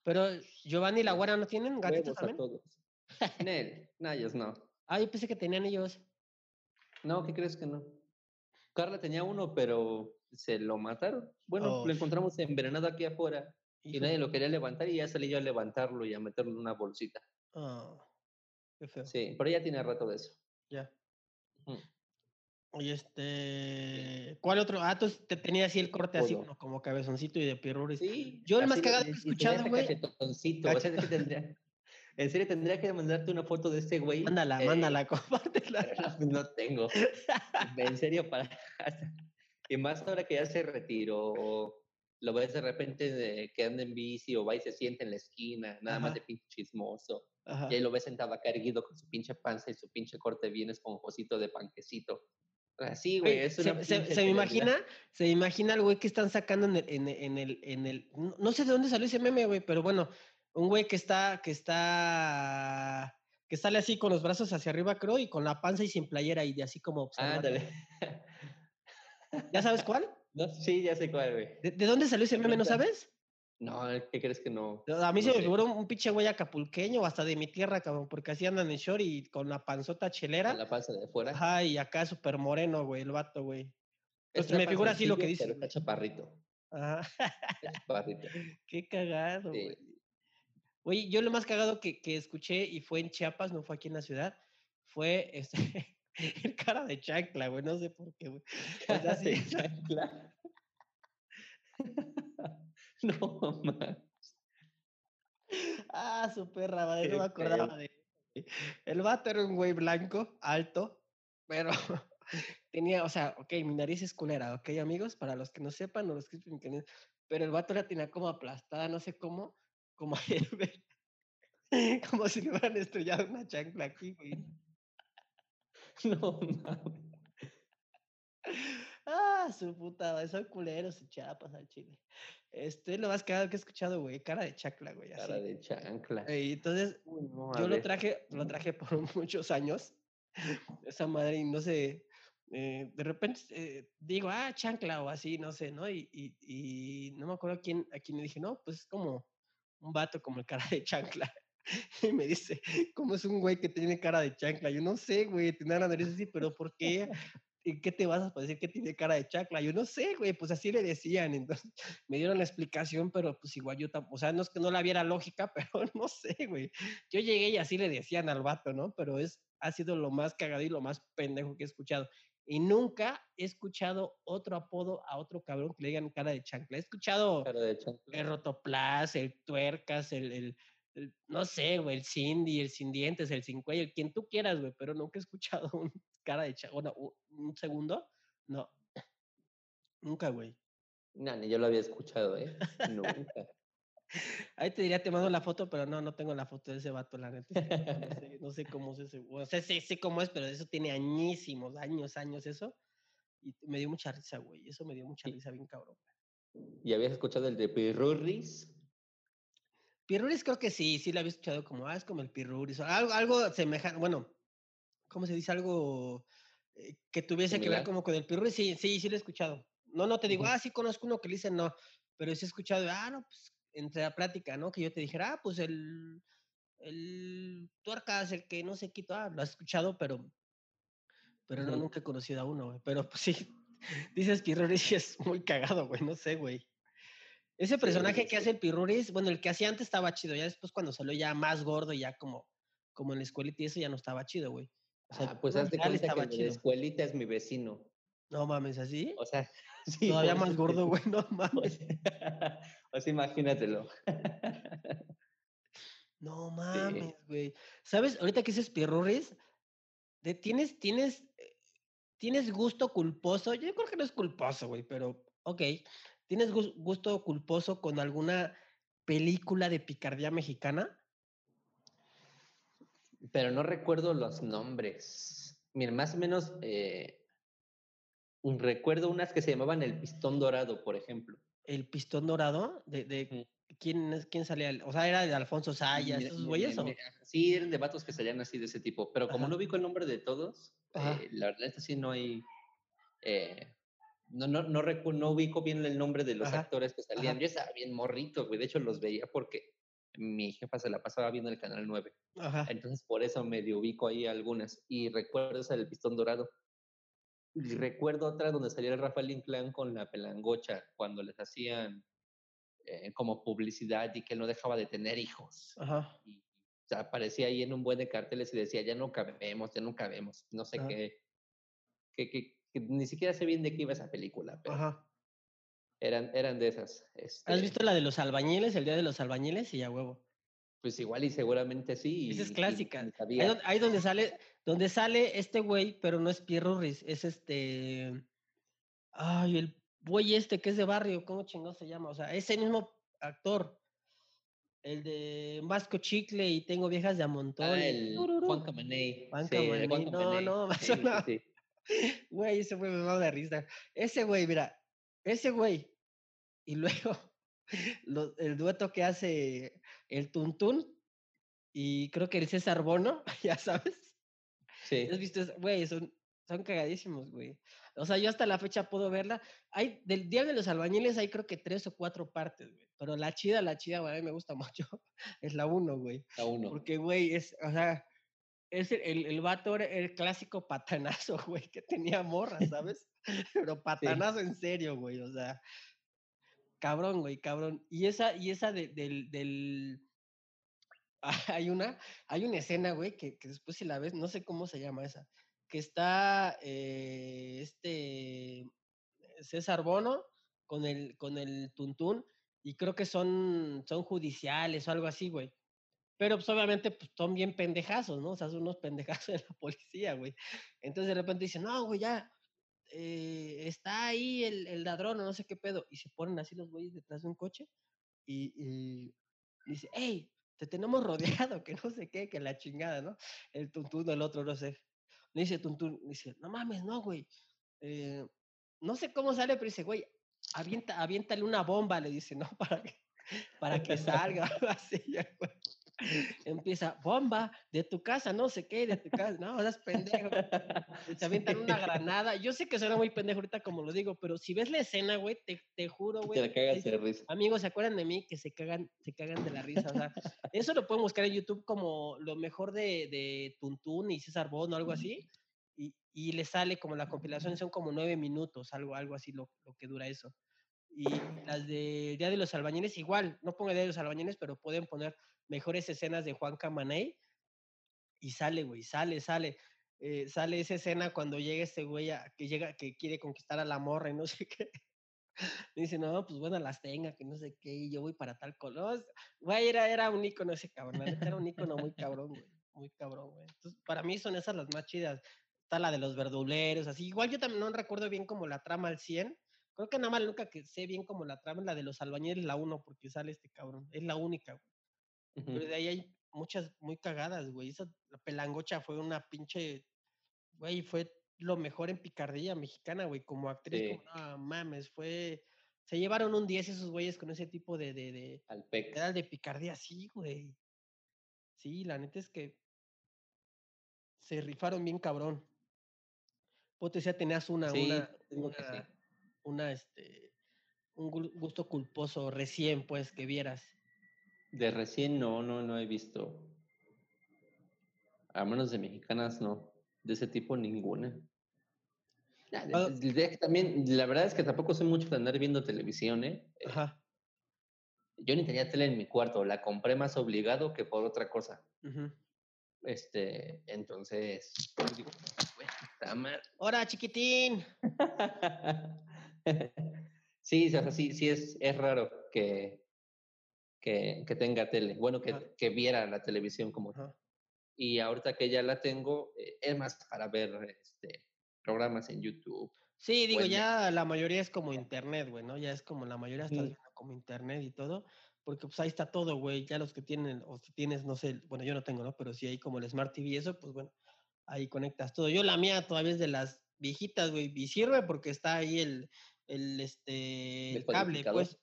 S2: Pero Giovanni y la güera no tienen gatitos
S3: a
S2: también.
S3: todos. Nel, no, ellos no.
S2: Ah, yo pensé que tenían ellos.
S3: No, ¿qué crees que no? Carla tenía uno, pero se lo mataron. Bueno,
S2: Oh.
S3: lo encontramos envenenado aquí afuera y nadie lo quería levantar y ya salí yo a levantarlo y a meterlo en una bolsita.
S2: Ah, qué feo.
S3: Sí, pero ya tiene rato de eso.
S2: Ya. Oye, este. ¿Cuál otro? Ah, tú te tenía así el corte así, uno como cabezoncito y de pirruris.
S3: Sí.
S2: Yo el más cagado que he escuchado, güey.
S3: cachetoncito, o sea, tendría- En serio, tendría que mandarte una foto de este güey.
S2: Mándala,
S3: eh,
S2: mándala, compártela.
S3: no, no tengo. En serio, para. y más ahora que ya se retiró, lo ves de repente de, que anda en bici o va y se siente en la esquina, nada más
S2: Ajá.
S3: de pinche chismoso.
S2: Ajá.
S3: Y ahí lo ves sentado acá erguido con su pinche panza y su pinche corte bien esponjosito de panquecito. Así, güey, es
S2: se,
S3: una
S2: se-
S3: pinche
S2: se me imagina, se me imagina el güey que están sacando en el, en, el- en el, en el, no sé de dónde salió ese meme, güey, pero bueno, un güey que está, que está, que sale así con los brazos hacia arriba, creo, y con la panza y sin playera y de así como observando.
S3: Ándale.
S2: ¿Ya sabes cuál?
S3: No, sí, ya sé cuál, güey.
S2: ¿De, de dónde salió ese meme, no sabes?
S3: No, ¿qué crees que no?
S2: A mí
S3: No
S2: se me figuró un, un pinche güey acapulqueño o hasta de mi tierra, cabrón, porque así andan en short y con la panzota chelera.
S3: Con la panza de fuera.
S2: Ajá, y acá súper moreno, güey, el vato, güey.
S3: Es
S2: Entonces me figura así lo que dices,
S3: pero Está chaparrito.
S2: Ajá.
S3: está chaparrito.
S2: Qué cagado,
S3: Sí.
S2: güey. Oye, yo lo más cagado que, que escuché y fue en Chiapas, no fue aquí en la ciudad, fue este, el cara de chancla, güey, no sé por qué, güey. O sea, sí,
S3: chancla. no, man.
S2: Ah, su perra, madre, no me acordaba de. El vato era un güey blanco, alto, pero tenía, o sea, ok, mi nariz es culera, ok, amigos, para los que no sepan o los que pero el vato la tenía como aplastada, no sé cómo, como como si le hubieran estrellado una chancla aquí, güey.
S3: No, mames.
S2: Ah, su puta, madre, son culeros y chapas al chile. Este, lo más cagado que he escuchado, güey, cara de chacla, güey, así.
S3: Cara de chancla.
S2: Ey, entonces,
S3: Uy, no, a
S2: yo lo traje, lo traje por muchos años, esa madre, y no sé, eh, de repente eh, digo, ah, chancla o así, no sé, ¿no? Y, y, y no me acuerdo a quién, a quién le dije, no, pues es como un vato como el cara de chancla. Y me dice, ¿cómo es un güey que tiene cara de chancla? Yo no sé, güey, tiene la nariz así, pero ¿por qué? ¿En qué te vas a decir que tiene cara de chancla? Yo no sé, güey, pues así le decían. Entonces me dieron la explicación, pero pues igual yo tampoco, o sea, no es que no la viera lógica, pero no sé, güey. Yo llegué y así le decían al vato, ¿no? Pero es, ha sido lo más cagado y lo más pendejo que he escuchado. Y nunca he escuchado otro apodo a otro cabrón que le digan cara de chancla. He escuchado
S3: Cara de chancla.
S2: el rotoplas, el tuercas, el, el- el- no sé, güey, el Cindy, el sin dientes, el sin cuello, el quien tú quieras, güey, pero nunca he escuchado un cara de chancla. un segundo, no. Nunca, güey.
S3: No, ni yo lo había escuchado, ¿eh? Nunca.
S2: Ahí te diría, te mando la foto, pero no, no tengo la foto de ese vato, la neta. No sé, no sé cómo es ese. O sea, sí, sí cómo es, pero eso tiene añísimos, años, años eso. Y me dio mucha risa, güey. Eso me dio mucha risa bien cabrón.
S3: ¿Y habías escuchado el de Pirurris?
S2: Pirruris creo que sí, sí lo había escuchado como, ah, es como el Pirruris. o Algo, algo semejante, bueno, ¿cómo se dice? Algo eh, que tuviese que ver como con el Pirruris. Sí, sí, sí lo he escuchado. No, no te digo,
S3: Ujú.
S2: ah, sí conozco uno que le dicen no, pero sí he escuchado, ah, no, pues entre la plática, ¿no? Que yo te dijera, ah, pues el, el tuercas, el que no sé quito, ah, lo has escuchado, pero, pero no, nunca he conocido a uno, güey. Pero pues sí, dices Pirruris y es muy cagado, güey, no sé, güey. Ese personaje
S3: sí,
S2: que hace el Pirruris, bueno, el que hacía antes estaba chido, ya después cuando salió ya más gordo, ya como, como en la escuelita y eso ya no estaba chido, güey. O sea,
S3: Ah, pues
S2: Pirruris
S3: haz de
S2: real
S3: cuenta que de la
S2: chido.
S3: escuelita es mi vecino.
S2: No mames, ¿así?
S3: O sea, sí.
S2: Todavía más gordo, güey, no
S3: O
S2: mames.
S3: sea, imagínatelo.
S2: No mames, güey. ¿Sabes? Ahorita que dices Pirruris, de, tienes, tienes, eh, tienes gusto culposo. Yo creo que no es culposo, güey, pero ok. ¿Tienes gus- gusto culposo con alguna película de picardía mexicana?
S3: Pero no recuerdo los nombres. Mira, más o menos eh, recuerdo unas que se llamaban El Pistón Dorado, por ejemplo.
S2: El pistón dorado, de, de
S3: Ujú.
S2: quién, es- quién salía, o sea, era de Alfonso Sayas,
S3: Mira,
S2: esos güeyes, o
S3: sí, eran de vatos que salían así de ese tipo. Pero como
S2: Ajá.
S3: no ubico el nombre de todos, eh, la verdad es que sí no hay. eh, no, no, no, recu- no ubico bien el nombre de los
S2: Ajá,
S3: actores que salían.
S2: ajá.
S3: Yo estaba bien morrito, güey. De hecho, los veía porque mi jefa se la pasaba viendo el canal 9.
S2: Ajá.
S3: Entonces, por eso medio ubico ahí algunas. Y recuerdo esa del pistón dorado. Y recuerdo otra donde salía el Rafael Inclán con la pelangocha, cuando les hacían eh, como publicidad y que él no dejaba de tener hijos.
S2: Ajá.
S3: Y o sea, aparecía ahí en un buen de carteles y decía, ya no cabemos, ya no cabemos. No sé qué, qué- que ni siquiera sé bien de qué iba esa película, pero
S2: Ajá.
S3: eran, eran de esas.
S2: ¿Has
S3: este,
S2: visto la de los albañiles, el día de los albañiles? Y a huevo.
S3: Pues igual y seguramente sí.
S2: Esa es clásica. Ahí, donde sale, donde sale este güey, pero no es Pierrurris, es este. Ay, el güey este que es de barrio, ¿cómo chingón se llama? O sea, ese mismo actor. El de Masco Chicle y Tengo Viejas de a montón.
S3: Ah, el. Juan Camaney.
S2: Juan
S3: sí,
S2: no,
S3: Camaney.
S2: no,
S3: Sí, sí.
S2: Güey, ese güey me va de risa. Ese güey, mira, ese güey. Y luego lo- el dueto que hace el Tuntún y creo que el César Bono, ya sabes.
S3: Sí.
S2: ¿Has visto? eso? Güey, son, son cagadísimos, güey. O sea, yo hasta la fecha puedo verla. Hay, del Día de los Albañiles hay creo que tres o cuatro partes, güey. Pero la chida, la chida, güey, a mí me gusta mucho. Es la uno, güey.
S3: A uno.
S2: Porque, güey, es, o sea, es el, el, el vato era el clásico patanazo, güey, que tenía morra, ¿sabes? Pero patanazo en serio, güey, o sea, cabrón, güey, cabrón. Y esa, y esa de- del, del, hay una, hay una escena, güey, que, que después si la ves, no sé cómo se llama esa, que está eh, este César Bono con el, con el Tuntún, y creo que son, son judiciales o algo así, güey. Pero pues obviamente pues, son bien pendejazos, ¿no? O sea, son unos pendejazos de la policía, güey. Entonces de repente dicen, no, güey, ya, eh, está ahí el, el ladrón o no sé qué pedo. Y se ponen así los güeyes detrás de un coche y, y dice, hey, te tenemos rodeado, que no sé qué, que la chingada, ¿no? El tuntún del otro, no sé. Le dice Tuntún, dice, no mames, no, güey. eh, no sé cómo sale, pero dice, güey, avienta, aviéntale una bomba, le dice, ¿no? Para que, para que salga, así, ya, güey. Empieza, bomba, de tu casa, no sé qué, de tu casa, no, eres pendejo. Te avientan una granada. Yo sé que suena muy pendejo ahorita como lo digo, pero si ves la escena, güey, te, te juro, güey.
S3: Te cagas de risa.
S2: Amigos, ¿se acuerdan de mí? Que se cagan, se cagan de la risa. O sea, eso lo pueden buscar en YouTube como lo mejor de, de Tuntún y César Bono, algo así. Y, y le sale como la compilación, son como nueve minutos, algo, algo así lo, lo que dura eso. Y las de Día de los Albañiles, igual, no pongan Día de los Albañiles, pero pueden poner mejores escenas de Juan Camaney. Y sale, güey, sale, sale. eh, sale esa escena cuando llega este güey a- que llega, que quiere conquistar a la morra y no sé qué. Dice, no, pues bueno, las tenga, que no sé qué, y yo voy para tal color. Güey, era, era un ícono ese cabrón, era un ícono muy cabrón, güey. Muy cabrón, güey. Entonces, para mí son esas las más chidas. Está la de los verduleros, así. Igual yo también no recuerdo bien como la trama al 100. Creo que nada más nunca que sé bien como la trama la de los albañiles, la 1, porque sale este cabrón. Es la única, güey. Pero de ahí hay muchas muy cagadas, güey. Esa la pelangocha fue una pinche, güey, fue lo mejor en picardía mexicana, güey, como actriz, como, no mames, fue, se llevaron un 10 esos güeyes con ese tipo de, de, de,
S3: Al
S2: era de picardía, sí, güey. Sí, la neta es que se rifaron bien cabrón. Vos te decía, tenías una,
S3: Sí,
S2: una,
S3: te digo que sí.
S2: Una, este, un gu- gusto culposo recién, pues, que vieras.
S3: De recién no, no, no he visto. A menos de mexicanas no. De ese tipo ninguna. Nah,
S2: Ah.
S3: de- de- también, la verdad es que tampoco soy mucho de andar viendo televisión, ¿eh?
S2: Ajá.
S3: Yo ni tenía tele en mi cuarto, la compré más obligado que por otra cosa. Este, entonces, digo, "Güey, está mal".
S2: Hola, chiquitín.
S3: sí, o sea, sí, sí es, es raro que, que, que tenga tele. Bueno, que, que viera la televisión como. Y ahorita que ya la tengo, eh, es más para ver este, programas en YouTube.
S2: Sí, digo,
S3: Bueno.
S2: ya la mayoría es como internet, güey, ¿no? Ya es como la mayoría
S3: Ujú.
S2: viendo como internet y todo, porque pues ahí está todo, güey. Ya los que tienen, o si tienes, no sé, bueno, yo no tengo, ¿no? Pero si hay como el Smart TV y eso, pues bueno, ahí conectas todo. Yo la mía todavía es de las viejitas, güey, y sirve porque está ahí el, el, este, el cable, pues.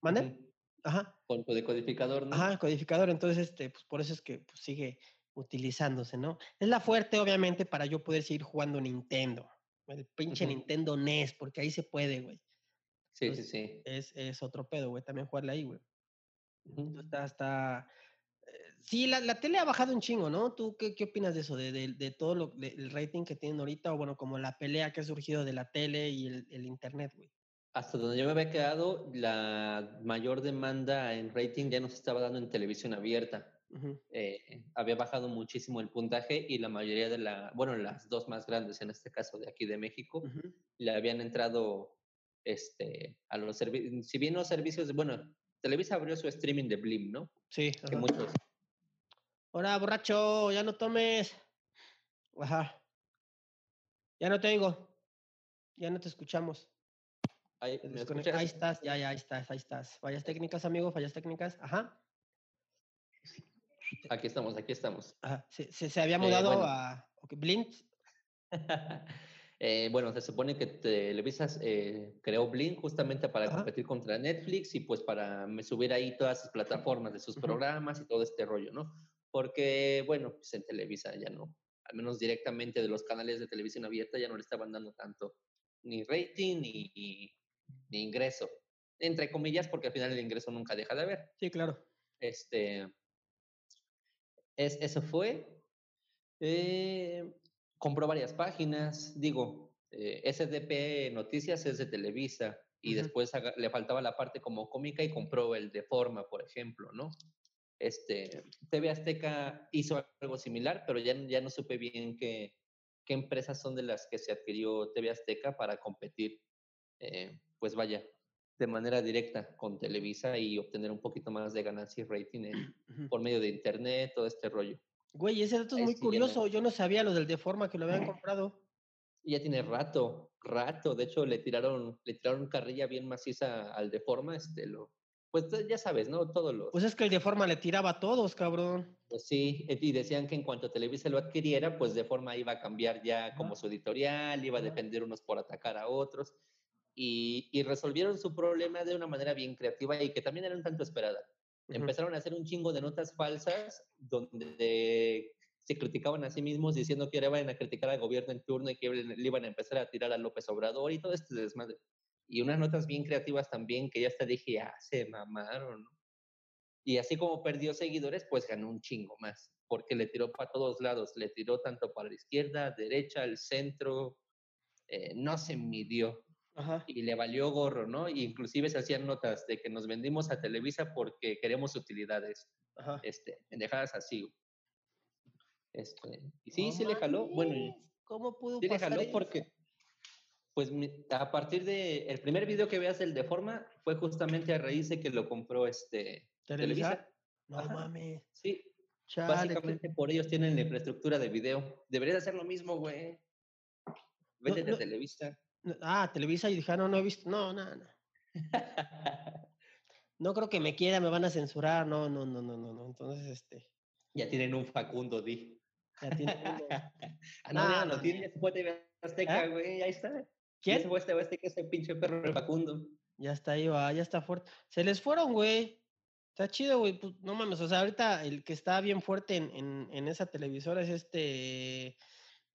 S2: ¿Mande? Ajá.
S3: Con tu decodificador, ¿no?
S2: Ajá, codificador. Entonces, este, pues por eso es que pues, sigue utilizándose, ¿no? Es la fuerte, obviamente, para yo poder seguir jugando Nintendo. El pinche. Nintendo NES, porque ahí se puede, güey.
S3: Sí, sí,
S2: entonces,
S3: sí.
S2: Es, es otro pedo, güey, también jugarle ahí, güey. Entonces, Está, está... Sí, la, la tele ha bajado un chingo, ¿no? ¿Tú qué, qué opinas de eso? De, de, de todo lo, de- el rating que tienen ahorita, o bueno, como la pelea que ha surgido de la tele y el, el internet, güey.
S3: Hasta donde yo me había quedado, la mayor demanda en rating ya nos estaba dando en televisión abierta. Eh, había bajado muchísimo el puntaje y la mayoría de la, bueno, las dos más grandes en este caso de aquí de México, le habían entrado este, a los servicios, si bien los servicios, de- bueno, Televisa abrió su streaming de Blim, ¿no?
S2: Sí.
S3: Que
S2: ajá.
S3: muchos,
S2: Ahora, borracho, ya no tomes. Ajá. Ya no te oigo. Ya no te escuchamos.
S3: Ahí,
S2: estás, ya, ya, ahí estás, ahí estás. Fallas técnicas, amigo, fallas técnicas. Ajá.
S3: Aquí estamos, aquí estamos.
S2: Ajá. Se, se, se había
S3: Eh,
S2: mudado
S3: bueno.
S2: a ok, Blind.
S3: Eh, bueno, se supone que Televisa eh, creó Blink justamente para
S2: Ajá.
S3: competir contra Netflix y pues para me subir ahí todas sus plataformas de sus programas y todo este rollo, ¿no? Porque, bueno, pues en Televisa ya no, al menos directamente de los canales de televisión abierta ya no le estaban dando tanto ni rating ni, ni ingreso. Entre comillas, porque al final el ingreso nunca deja de haber.
S2: Sí, claro.
S3: Este, es, eso fue. Eh, compró varias páginas. Digo, eh, SDP Noticias es de Televisa y después le faltaba la parte como cómica y compró el de Forma, por ejemplo, ¿no? Este, TV Azteca hizo algo similar, pero ya, ya no supe bien qué, qué empresas son de las que se adquirió TV Azteca para competir, eh, pues vaya, de manera directa con Televisa y obtener un poquito más de ganancia y rating en- por medio de internet, todo este rollo.
S2: Güey, ese dato es
S3: Ahí
S2: muy
S3: sí
S2: curioso. Yo no sabía lo del Deforma que lo habían comprado.
S3: Ya tiene rato, rato. De hecho, le tiraron, le tiraron carrilla bien maciza al de forma, este, lo, pues ya sabes, ¿no? Todos los,
S2: Pues es que el Deforma le tiraba a todos, cabrón.
S3: pues sí, y decían que en cuanto Televisa lo adquiriera, pues de forma iba a cambiar ya como su editorial, iba a depender unos por atacar a otros. Y, y resolvieron su problema de una manera bien creativa y que también era un tanto esperada. Empezaron a hacer un chingo de notas falsas donde se criticaban a sí mismos diciendo que ahora iban a criticar al gobierno en turno y que le iban a empezar a tirar a López Obrador y todo este desmadre. Y unas notas bien creativas también que ya hasta dije, ah, se mamaron. ¿no? Y así como perdió seguidores, pues ganó un chingo más, porque le tiró para todos lados, le tiró tanto para la izquierda, derecha, el centro, eh, no se midió
S2: Ajá.
S3: y le valió gorro, ¿no? Y inclusive se hacían notas de que nos vendimos a Televisa porque queremos utilidades,
S2: Ajá.
S3: este, pendejadas así. Este, y sí,
S2: No
S3: sí le jaló, bueno,
S2: ¿Cómo pudo
S3: sí le
S2: pasar
S3: jaló
S2: eso?
S3: porque, pues a partir de, el primer video que veas del de forma fue justamente a raíz de que lo compró este,
S2: ¿Televisa?
S3: Televisa.
S2: No
S3: Ajá.
S2: mames.
S3: Sí,
S2: Chale,
S3: básicamente por ellos tienen la infraestructura de video. Debería de hacer lo mismo, güey. Vete
S2: no.
S3: Televisa.
S2: no, Ah, Televisa y dije, ah, no, no he visto. No, no, no. No creo que me quiera, me van a censurar. No, no, no, no, no. no. Entonces, este.
S3: ya tienen un Facundo, di.
S2: Ya tiene uno.
S3: ah, no,
S2: No, no,
S3: lo tiene, ya se fue a TV Azteca,
S2: ¿Eh?
S3: güey, ahí está.
S2: ¿Quién?
S3: fue a TV Azteca ese pinche perro el Facundo.
S2: Ya está ahí, va, ya está fuerte. Se les fueron, güey. Está chido, güey. Pues no mames. O sea, ahorita el que está bien fuerte en, en, en esa televisora es este.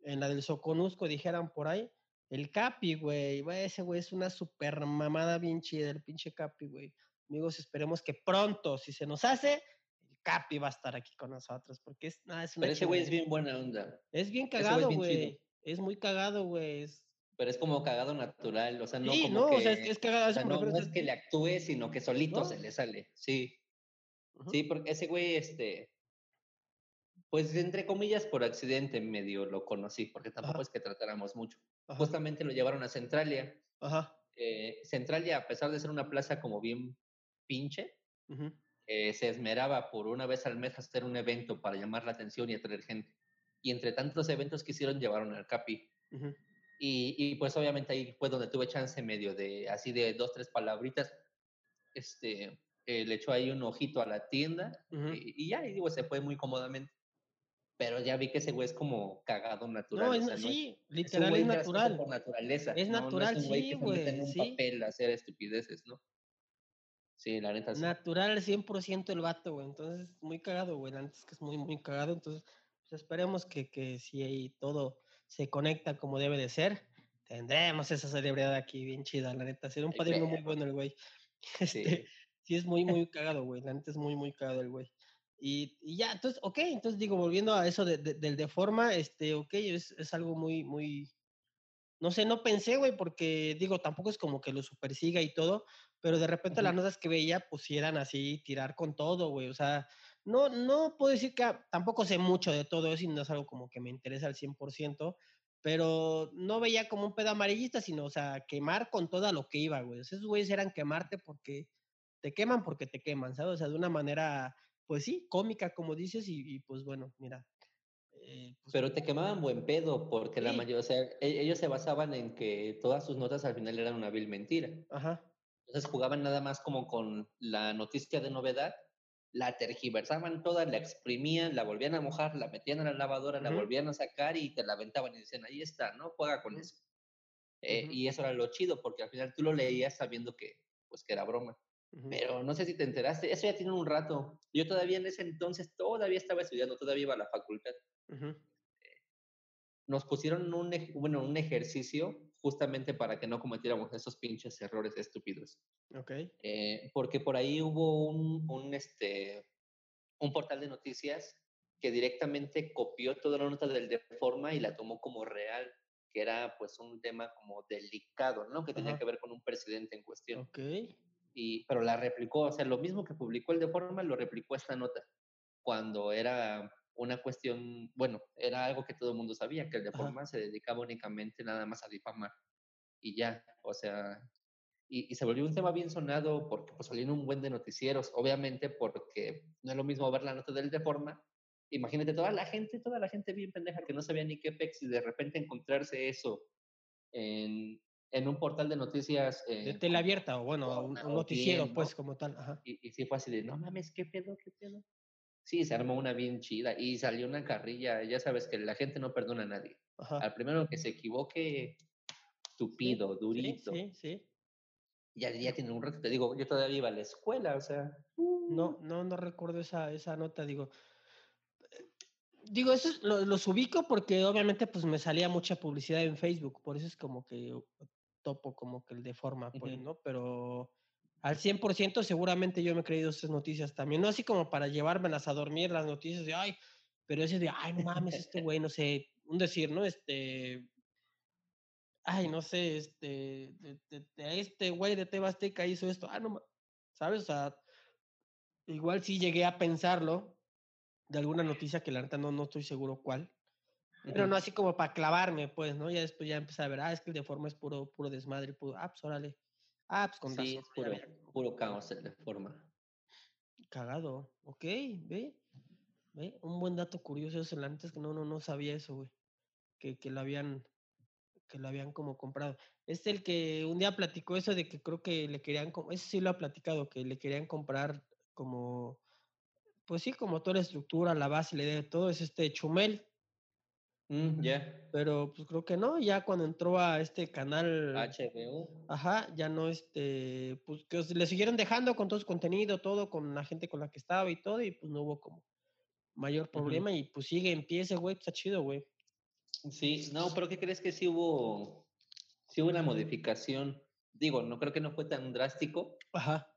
S2: En la del Soconusco, dijeran por ahí. El Capi, güey. Ese güey es una super mamada bien chida, el pinche Capi, güey. Amigos, esperemos que pronto, si se nos hace, el Capi va a estar aquí con nosotros. Porque es, nada, es una
S3: Pero ese güey es bien buena onda.
S2: Es bien cagado, güey. Es muy cagado, güey. Es...
S3: Pero es como cagado natural, o sea, no
S2: sí,
S3: como
S2: no,
S3: que...
S2: o sea, es, que es cagado.
S3: o sea, no, no es que le actúe, sino que solito
S2: No.
S3: se le sale. Sí,
S2: ujú.
S3: sí, porque ese güey, este... Pues entre comillas, por accidente medio lo conocí, porque tampoco
S2: Ajá.
S3: es que tratáramos mucho.
S2: Ajá,
S3: Justamente lo llevaron a Centralia.
S2: ajá.
S3: Eh, Centralia, a pesar de ser una plaza como bien pinche,
S2: ujú.
S3: eh, se esmeraba por una vez al mes hacer un evento para llamar la atención y atraer gente. Y entre tantos eventos que hicieron, llevaron al Capi.
S2: Ujú.
S3: Y, y, pues obviamente ahí fue donde tuve chance medio de, así de dos, tres palabritas. Este, eh, le echó ahí un ojito a la tienda
S2: Ujú.
S3: y, y ya, y digo, se fue muy cómodamente. Pero ya vi que ese güey es como cagado natural.
S2: No,
S3: o
S2: es,
S3: sea, no es-
S2: sí,
S3: es
S2: literal,
S3: güey
S2: es
S3: gracioso
S2: natural.
S3: Por naturaleza.
S2: Es
S3: ¿no? No
S2: natural,
S3: es un güey
S2: sí,
S3: que mete en
S2: güey,
S3: un
S2: sí.
S3: papel a hacer estupideces, ¿no? Sí, la neta sí.
S2: Natural al 100% el vato, güey. Entonces, muy cagado, güey. La neta es que es muy, muy cagado. Entonces, pues esperemos que, que si ahí todo se conecta como debe de ser, tendremos esa celebridad aquí bien chida, la neta. Será un padrino muy bueno el güey. Este,
S3: Sí.
S2: sí, es muy, muy cagado, güey. La neta es muy, muy cagado el güey. Y, y ya, entonces, ok, entonces digo, volviendo a eso de, de- del de forma, este, ok, es, es algo muy, muy, no sé, no pensé, güey, porque digo, tampoco es como que lo supersiga y todo, pero de repente las
S3: Ujú.
S2: notas que veía, pues sí eran así, tirar con todo, güey, o sea, no, no puedo decir que tampoco sé mucho de todo eso y no es algo como que me interesa al 100%, pero no veía como un pedo amarillista, sino, o sea, quemar con todo lo que iba, güey. Esos güeyes eran quemarte porque te queman porque te queman, ¿sabes? O sea, de una manera, pues sí, cómica, como dices, y, y, pues bueno, mira, eh, pues,
S3: Pero te quemaban buen pedo, porque la mayoría, o sea, e- ellos se basaban en que todas sus notas al final eran una vil mentira.
S2: Ajá.
S3: Entonces jugaban nada más como con la noticia de novedad, la tergiversaban toda, la exprimían, la volvían a mojar, la metían a la lavadora, la volvían a sacar y te la aventaban y decían, ahí está, ¿no? Juega con eso. Eh. Y eso era lo chido, porque al final tú lo leías sabiendo que, pues, que era broma. Pero no sé si te enteraste, eso ya tiene un rato. Yo todavía en ese entonces, todavía estaba estudiando, todavía iba a la facultad.
S2: Ujú.
S3: Nos pusieron un, bueno, un ejercicio justamente para que no cometiéramos esos pinches errores estúpidos.
S2: Ok.
S3: Eh, porque por ahí hubo un, un, este, un portal de noticias que directamente copió toda la nota del Deforma y la tomó como real, que era pues un tema como delicado, ¿no? Que tenía
S2: Ajá.
S3: que ver con un presidente en cuestión.
S2: Ok.
S3: Y, pero la replicó, o sea, lo mismo que publicó el Deforma, lo replicó esta nota, cuando era una cuestión, bueno, era algo que todo el mundo sabía, que el Deforma se dedicaba únicamente nada más a difamar. Y ya, o sea, y, y se volvió un tema bien sonado porque pues salieron un buen de noticieros, obviamente porque no es lo mismo ver la nota del Deforma. Imagínate toda la gente, toda la gente bien pendeja que no sabía ni qué pex y de repente encontrarse eso en, en un portal de noticias.
S2: De
S3: eh,
S2: tele
S3: como
S2: abierta o bueno, un,
S3: Reforma
S2: un noticiero,
S3: bien, ¿no?
S2: pues, como tal. Ajá.
S3: Y, y sí fue así de, no mames, qué pedo, qué pedo. Sí, se armó una bien chida y salió una carrilla. Ya sabes que la gente no perdona a nadie.
S2: Ajá.
S3: Al primero que se equivoque, tupido,
S2: Sí,
S3: durito.
S2: Sí, sí.
S3: Ya, ya tiene un rato, te digo, yo todavía iba a la escuela, o sea.
S2: No, no, no recuerdo esa, esa nota, digo. Digo, eso es- lo- los ubico porque obviamente pues me salía mucha publicidad en Facebook, por eso es como que topo como que el de forma, pues. ¿no? Pero al 100% seguramente yo me he creído esas noticias también, no así como para llevármelas a dormir las noticias de, ay, pero ese de, ay, no mames, este güey, no sé, un decir, ¿no? Este, ay, no sé, este, de, de- de este güey de Tebasteca hizo esto, ah, no, ¿sabes? O sea, igual sí llegué a pensarlo de alguna noticia que la neta no, no estoy seguro cuál, pero no así como para clavarme, pues, ¿no? Ya después ya empecé a ver, ah, es que el de forma es puro, puro desmadre, puro, ah, pues órale, ah, pues con
S3: Sí,
S2: razón,
S3: es puro, caos el de forma.
S2: cagado, ok, ve, ve, un buen dato curioso eso, la neta es que no, no, no sabía eso, güey, que, que lo habían, que lo habían como comprado. Es el que un día platicó eso de que creo que le querían, eso sí lo ha platicado, que le querían comprar como, pues sí, como toda la estructura, la base, la idea de todo, es este Chumel,
S3: Mm, ya.
S2: pero pues creo que no, ya cuando entró a este canal,
S3: HBO.
S2: ajá, ya no, este, pues que le siguieron dejando con todo su contenido, todo, con la gente con la que estaba y todo, y pues no hubo como mayor problema, y pues sigue en pie ese güey, pues, está chido, güey.
S3: Sí, no, pero ¿qué crees que sí hubo? Sí hubo una modificación. Digo, no creo que no fue tan drástico,
S2: Ajá,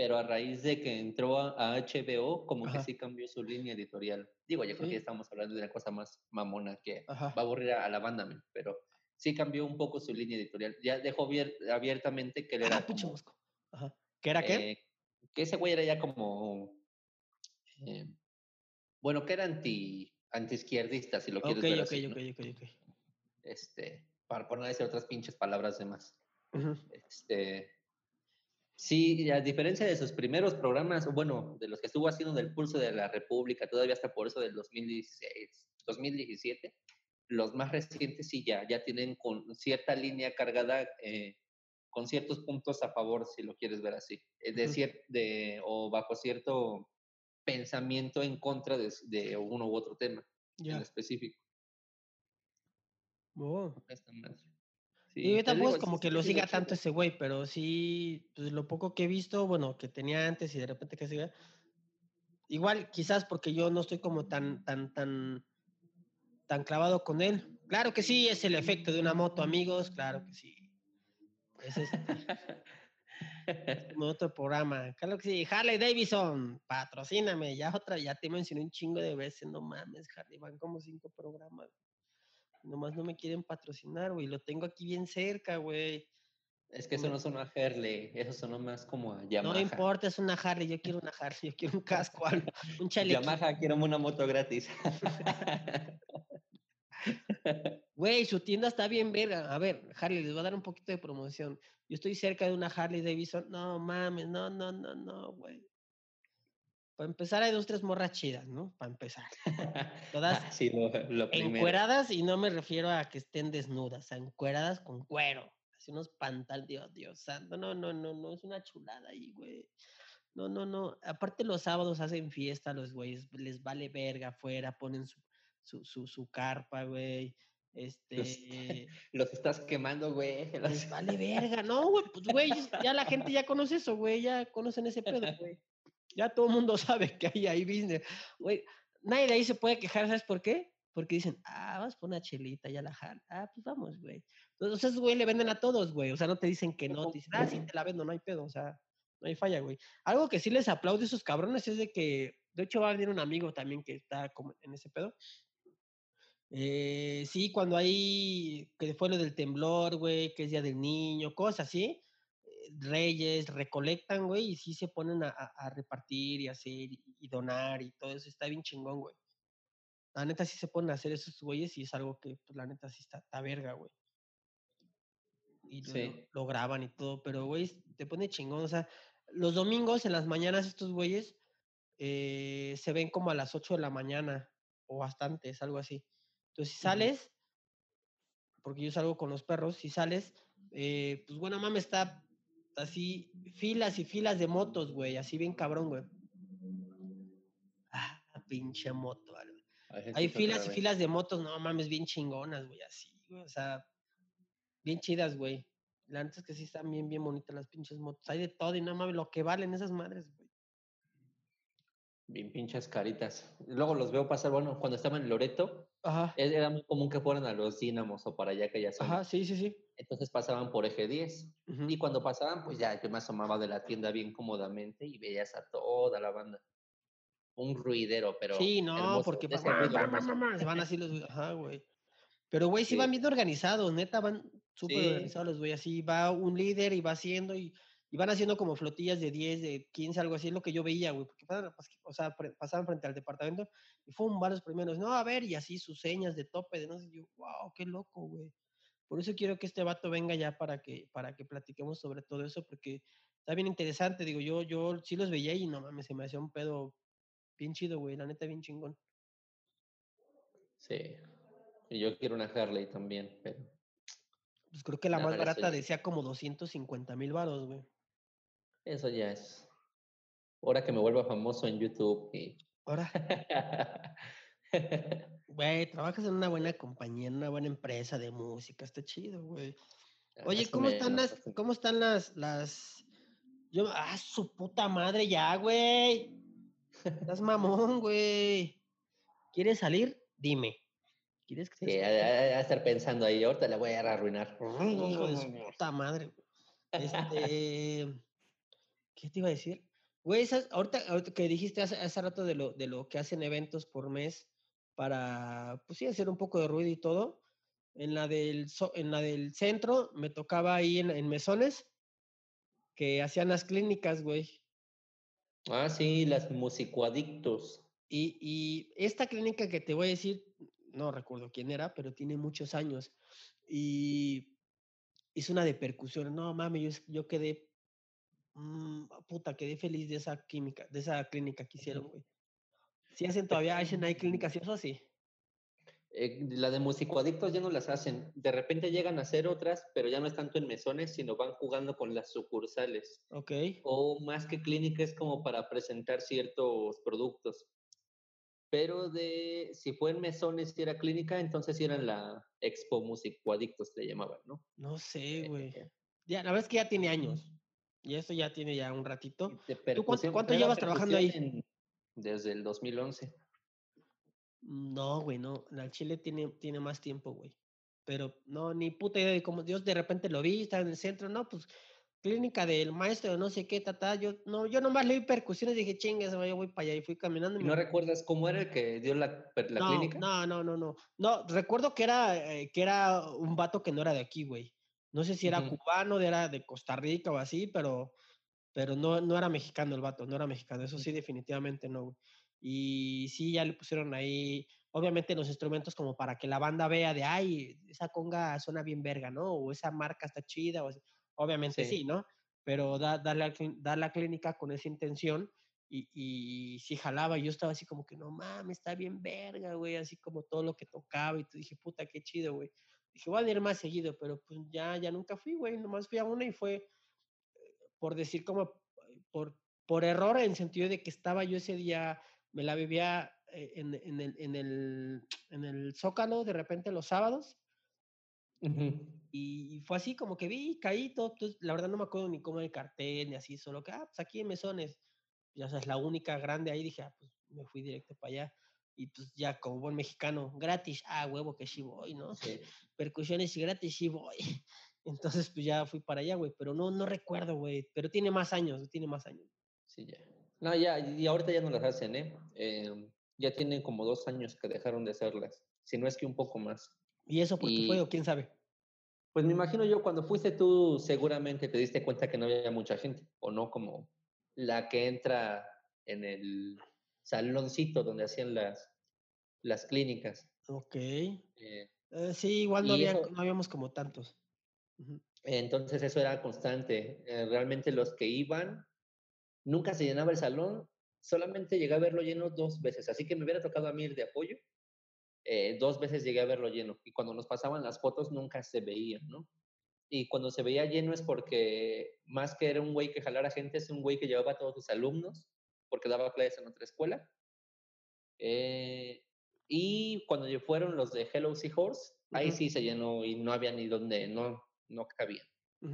S3: pero a raíz de que entró a, HBO, como que sí cambió su línea editorial. Digo, yo creo
S2: Sí.
S3: ya estamos hablando de una cosa más mamona que
S2: ajá,
S3: va a aburrir a, a la banda, pero sí cambió un poco su línea editorial. Ya dejó abier- abiertamente que era
S2: ah, pinche
S3: como.
S2: Ajá. ¿Qué era qué?
S3: eh, que ese güey era ya como, eh, bueno, que era anti, anti-izquierdista, si lo quieres
S2: Ok,
S3: ver
S2: ok,
S3: así, ¿no?
S2: ok, ok, ok.
S3: Este, para, por no decir otras pinches palabras de más.
S2: Ujú.
S3: Este, sí, a diferencia de sus primeros programas, bueno, de los que estuvo haciendo del Pulso de la República, todavía hasta por eso del 2016, 2017, los más recientes sí ya, ya tienen con cierta línea cargada, eh, con ciertos puntos a favor, si lo quieres ver así, eh, de cier- de, o bajo cierto pensamiento en contra de, de uno u otro tema en específico.
S2: Oh.
S3: Esta madre.
S2: Y yo tampoco es como que lo siga tanto ese güey, pero sí, pues lo poco que he visto, bueno, que tenía antes y de repente que siga. Igual, quizás porque yo no estoy como tan, tan, tan, tan clavado con él. Claro que sí, es el efecto de una moto, amigos, claro que sí. Es este, como otro programa. Claro que sí, Harley Davidson, patrocíname. Ya otra, ya te mencioné un chingo de veces, no mames, Harley, van como cinco programas. Nomás no me quieren patrocinar, güey. Lo tengo aquí bien cerca, güey.
S3: Es que eso no sonó a Herley, eso sonó más como a
S2: No
S3: Yamaha.
S2: importa, es una Harley. Yo quiero una Harley, yo quiero un casco, algo, un chaleco.
S3: Yamaha, quiero una moto gratis.
S2: Güey, su tienda está bien verga. A ver, Harley, les voy a dar un poquito de promoción. Yo estoy cerca de una Harley Davidson. No mames, no, no, no, no, güey. Para empezar hay dos, tres morras chidas, ¿no? Para empezar. Todas
S3: Ah, sí, lo, lo
S2: encueradas y no me refiero a que estén desnudas, a encueradas con cuero. Así unos pantalones, Dios, Dios santo. No, no, no, no, es una chulada ahí, güey. No, no, no. Aparte los sábados hacen fiesta los güeyes, les vale verga afuera, ponen su, su, su, su carpa, güey. Este,
S3: Los estás quemando, güey. los-
S2: les vale verga. No, güey, pues güey, ya la gente ya conoce eso, güey, ya conocen ese pedo, güey. Ya todo el mundo sabe que hay ahí business. Güey, nadie de ahí se puede quejar, ¿sabes por qué? Porque dicen, ah, vas por una chelita, ya la jala. Ah, pues vamos, güey. Entonces, güey, le venden a todos, güey. O sea, no te dicen que no, te dicen, ah, sí, te la vendo, no hay pedo, o sea, no hay falla, güey. Algo que sí les aplaudo a esos cabrones es de que, de hecho, va a venir un amigo también que está como en ese pedo. Eh, sí, cuando hay, que fue lo del temblor, güey, que es Día del Niño, cosas así, reyes recolectan, güey, y sí se ponen a, repartir y hacer y, donar y todo eso, está bien chingón, güey. La neta sí se ponen a hacer esos güeyes y es algo que, pues, la neta sí está, está verga, güey. Y lo-
S3: Sí.
S2: lo graban y todo, pero, güey, te pone chingón, o sea, los domingos en las mañanas estos güeyes eh, se ven como a las 8 de la mañana o bastante, es algo así. Entonces, si sales, porque yo salgo con los perros, si sales, eh, pues bueno, mames, está así, filas y filas de motos, güey, así bien cabrón, güey. Ah, pinche moto,
S3: ver,
S2: Hay filas y filas de motos, no mames, bien chingonas, güey, así, güey, o sea, bien chidas, güey. La neta es que sí están bien, bien bonitas las pinches motos. Hay de todo y no mames, lo que valen esas madres, güey.
S3: Bien pinches caritas. Luego los veo pasar, bueno, cuando estaba en Loreto,
S2: Ajá,
S3: e- era muy común que fueran a los Dínamos o para allá que ya son.
S2: ajá, sí, sí, sí.
S3: Entonces pasaban por eje 10.
S2: ujú.
S3: Y cuando pasaban, pues ya yo me asomaba de la tienda bien cómodamente y veías a toda la banda. Un ruidero, pero.
S2: Sí, no,
S3: hermoso,
S2: porque se van así los, ajá, güey. Pero, güey, sí,
S3: Sí.
S2: van bien organizados, neta, van súper
S3: Sí.
S2: organizados los güey, así va un líder y va haciendo y, y van haciendo como flotillas de 10, de 15, algo así, es lo que yo veía, güey, porque pasaban, pas- o sea, pasaban frente al departamento y fueron varios primeros, no, a ver, y así sus señas de tope, de no sé, yo, wow, qué loco, güey. Por eso quiero que este vato venga ya para que, para que platiquemos sobre todo eso, porque está bien interesante, digo, yo, yo sí los veía y no mames, se me hacía un pedo bien chido, güey, la neta bien chingón.
S3: Sí. Y yo quiero una Harley también, pero.
S2: Pues creo que la
S3: No,
S2: más barata decía como 250 mil varos, güey.
S3: Eso ya es. Ahora que me vuelva famoso en YouTube y.
S2: Ahora, güey, trabajas en una buena compañía, en una buena empresa de música, está chido, güey. Oye,
S3: Más o
S2: ¿cómo están las, cómo están las, las, yo, ah, su puta madre ya, güey. Estás mamón, güey. ¿Quieres salir? Dime. ¿Quieres que te
S3: Sí,
S2: saque?
S3: a- a estar pensando ahí, ahorita la voy a arruinar.
S2: Hijo de su puta madre. Este, ¿qué te iba a decir? Güey, esas, ahorita, ahorita que dijiste hace, hace rato de lo, de lo que hacen eventos por mes para, pues sí, hacer un poco de ruido y todo. En la del, en la del centro me tocaba ahí en, en mesones que hacían las clínicas, güey.
S3: Ah, sí, las musicoadictos.
S2: Y, y esta clínica que te voy a decir, no recuerdo quién era, pero tiene muchos años. Y hizo una de percusión. No mames, yo, yo quedé, mm, puta, quedé feliz de esa química, de esa clínica que hicieron, güey. Si hacen todavía, hacen ahí clínicas y eso sí.
S3: Eh, la de musicoadictos ya no las hacen. De repente llegan a hacer otras, pero ya no es tanto en mesones, sino van jugando con las sucursales.
S2: Ok.
S3: O más que clínica es como para presentar ciertos productos. Pero de si fue en mesones y era clínica, entonces sí eran la Expo Musicoadictos, le llamaban, ¿no?
S2: No sé, güey.
S3: Eh,
S2: Ya, la verdad es que ya tiene años. Y esto ya tiene ya un ratito.
S3: de
S2: cuánto- llevas trabajando ahí?
S3: en- desde el 2011.
S2: No, güey, no. La Chile tiene, tiene más tiempo, güey. Pero no, ni puta idea de cómo Dios de repente lo vi, estaba en el centro, no, pues clínica del maestro, no sé qué, tata. Yo, no, yo nomás leí percusiones dije, chingas, yo voy para allá y fui caminando. y
S3: ¿Y
S2: me
S3: no recuerdas cómo era el que dio la, la
S2: no,
S3: clínica?
S2: No, no, no, no. No, recuerdo que era, eh, que era un vato que no era de aquí, güey. No sé si era cubano, era de Costa Rica o así, pero, pero no, no era mexicano el vato, no era mexicano. Eso sí, definitivamente no. Y sí, ya le pusieron ahí, obviamente, los instrumentos como para que la banda vea de, ay, esa conga suena bien verga, ¿no? O esa marca está chida, o. Obviamente
S3: Sí.
S2: sí, ¿no? Pero da, dar, la, clí- dar la clínica con esa intención y, y sí jalaba. Y yo estaba así como que, no mames, está bien verga, güey, así como todo lo que tocaba. Y tú dije, puta, qué chido, güey. Dije, voy a ir más seguido, pero pues ya, ya nunca fui, güey. Nomás fui a una y fue, por decir como, por, por error, en sentido de que estaba yo ese día, me la vivía eh, en, en, el, en, el, en el Zócalo de repente los sábados. Y fue así como que vi, caí todo, pues, la verdad no me acuerdo ni cómo el cartel, ni así, solo que, ah, pues aquí en Mesones, ya sabes, la única grande ahí, dije, ah, pues me fui directo para allá. Y pues ya como buen mexicano, gratis, ah, huevo que sí voy, ¿no?
S3: Sí.
S2: Percusiones y gratis, sí voy. Entonces pues ya fui para allá, güey, pero no, no recuerdo, güey, pero tiene más años, tiene más años.
S3: Sí, ya. No, ya, y ahorita ya no las hacen, ¿eh? eh ya tienen como dos años que dejaron de hacerlas, si no es que un poco más.
S2: ¿Y eso por qué fue o quién sabe?
S3: Pues me imagino yo, cuando fuiste tú, seguramente te diste cuenta que no había mucha gente, o no como la que entra en el saloncito donde hacían las, las clínicas.
S2: Ok. Eh, eh, sí, igual no, no, habíamos como tantos.
S3: Entonces eso era constante. Eh, realmente los que iban, nunca se llenaba el salón, solamente llegué a verlo lleno dos veces, así que me hubiera tocado a mí ir de apoyo. dos veces llegué a verlo lleno y cuando nos pasaban las fotos nunca se veían, ¿no? Y cuando se veía lleno es porque más que era un güey que jalara gente, es un güey que llevaba a todos sus alumnos, porque daba clases en otra escuela. Eh, y cuando fueron los de Hello Seahorse, ahí sí se llenó y no había ni donde, no, no cabía.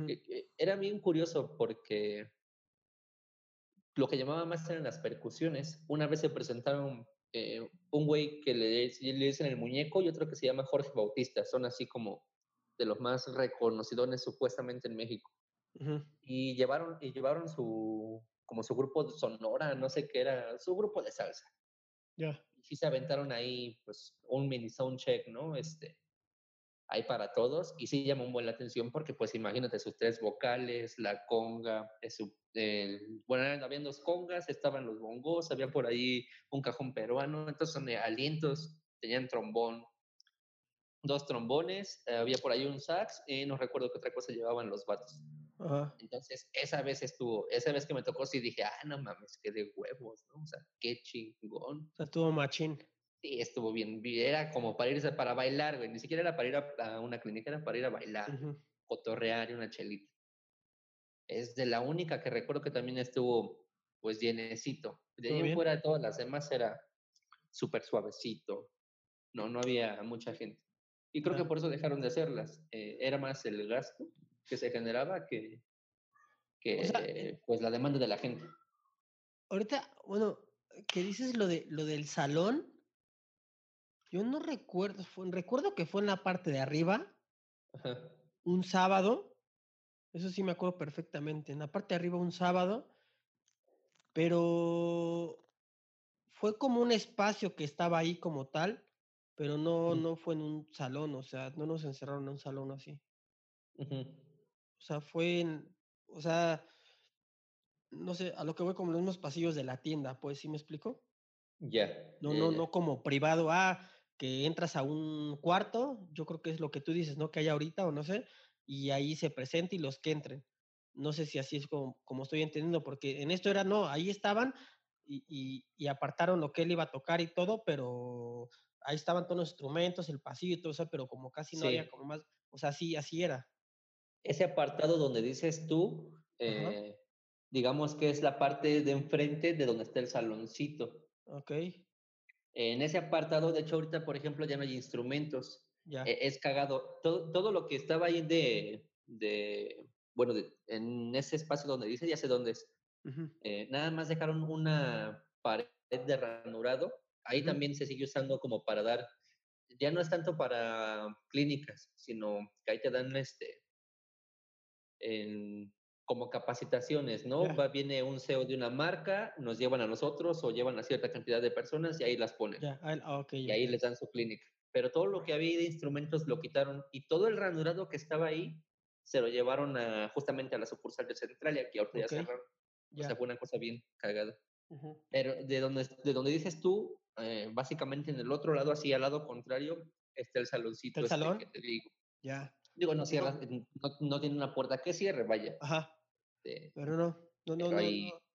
S3: E, e, era bien curioso porque lo que llamaba más eran las percusiones. Una vez se presentaron eh, un güey que le, le, dicen el muñeco y otro que se llama Jorge Bautista. Son así como de los más reconocidos supuestamente en México. Y llevaron, y llevaron su, como su grupo de sonora, no sé qué era, su grupo de salsa.
S2: Ya.
S3: Y sí se aventaron ahí, pues, un mini soundcheck, ¿no? Este, ahí para todos. Y sí llamó un buen la atención porque, pues, imagínate sus tres vocales, la conga, su, bueno, habían dos congas, estaban los bongos, había por ahí un cajón peruano, entonces son de alientos, tenían trombón, dos trombones, eh, había por ahí un sax y no recuerdo qué otra cosa llevaban los vatos. Entonces, esa vez estuvo, esa vez que me tocó, sí dije, ah, no mames, qué de huevos, ¿no? O sea, qué chingón.
S2: O sea, estuvo machín.
S3: Sí, estuvo bien. Era como para irse, para bailar, güey. Ni siquiera era para ir a, una clínica, era para ir a bailar, cotorrear y una chelita. Es de la única que recuerdo que también estuvo, pues, llenecito. De ahí fuera de todas las demás era súper suavecito. No, no había mucha gente. Y creo que por eso dejaron de hacerlas. Eh, era más el gasto que se generaba que, que pues la demanda de la gente.
S2: Ahorita, bueno, que dices lo de lo del salón, yo no recuerdo, recuerdo que fue en la parte de arriba, un sábado, eso sí me acuerdo perfectamente, en la parte de arriba un sábado, pero fue como un espacio que estaba ahí como tal, pero no, no fue en un salón, o sea, no nos encerraron en un salón así. O sea, fue en, o sea, no sé, a lo que voy como los mismos pasillos de la tienda, pues, ¿sí me explico?
S3: Ya.
S2: No, no, no como privado, ah, que entras a un cuarto, yo creo que es lo que tú dices, ¿no? Que hay ahorita o no sé, y ahí se presenta y los que entren. No sé si así es como, como estoy entendiendo, porque en esto era, no, ahí estaban y, y, y apartaron lo que él iba a tocar y todo, pero ahí estaban todos los instrumentos, el pasillo y todo eso, pero como casi no había como más, o sea, sí, así era.
S3: Ese apartado donde dices tú, eh, digamos que es la parte de enfrente de donde está el saloncito.
S2: Ok.
S3: En ese apartado, de hecho, ahorita, por ejemplo, ya no hay instrumentos. Ya. E, es cagado. Todo, todo, lo que estaba ahí de, de bueno, en ese espacio donde dice, ya sé dónde es. Eh, nada más dejaron una pared de ranurado ahí también se sigue usando como para dar, ya no es tanto para clínicas, sino que ahí te dan este, en, como capacitaciones, ¿no? Va, viene un CEO de una marca, nos llevan a nosotros o llevan a cierta cantidad de personas y ahí las ponen.
S2: Ah,
S3: y ahí les dan su clínica. Pero todo lo que había de instrumentos lo quitaron y todo el ranurado que estaba ahí se lo llevaron a, justamente a la sucursal de Centralia, que ahorita ya cerraron. O sea, fue una cosa bien cagada. Pero de donde, de donde dices tú, eh, básicamente en el otro lado, así al lado contrario, está el saloncito
S2: ¿El
S3: este
S2: salón?
S3: que te digo.
S2: Ya.
S3: Digo, no cierra, no, no, tiene una puerta que cierre, vaya.
S2: Ajá. Pero no, no, no, no,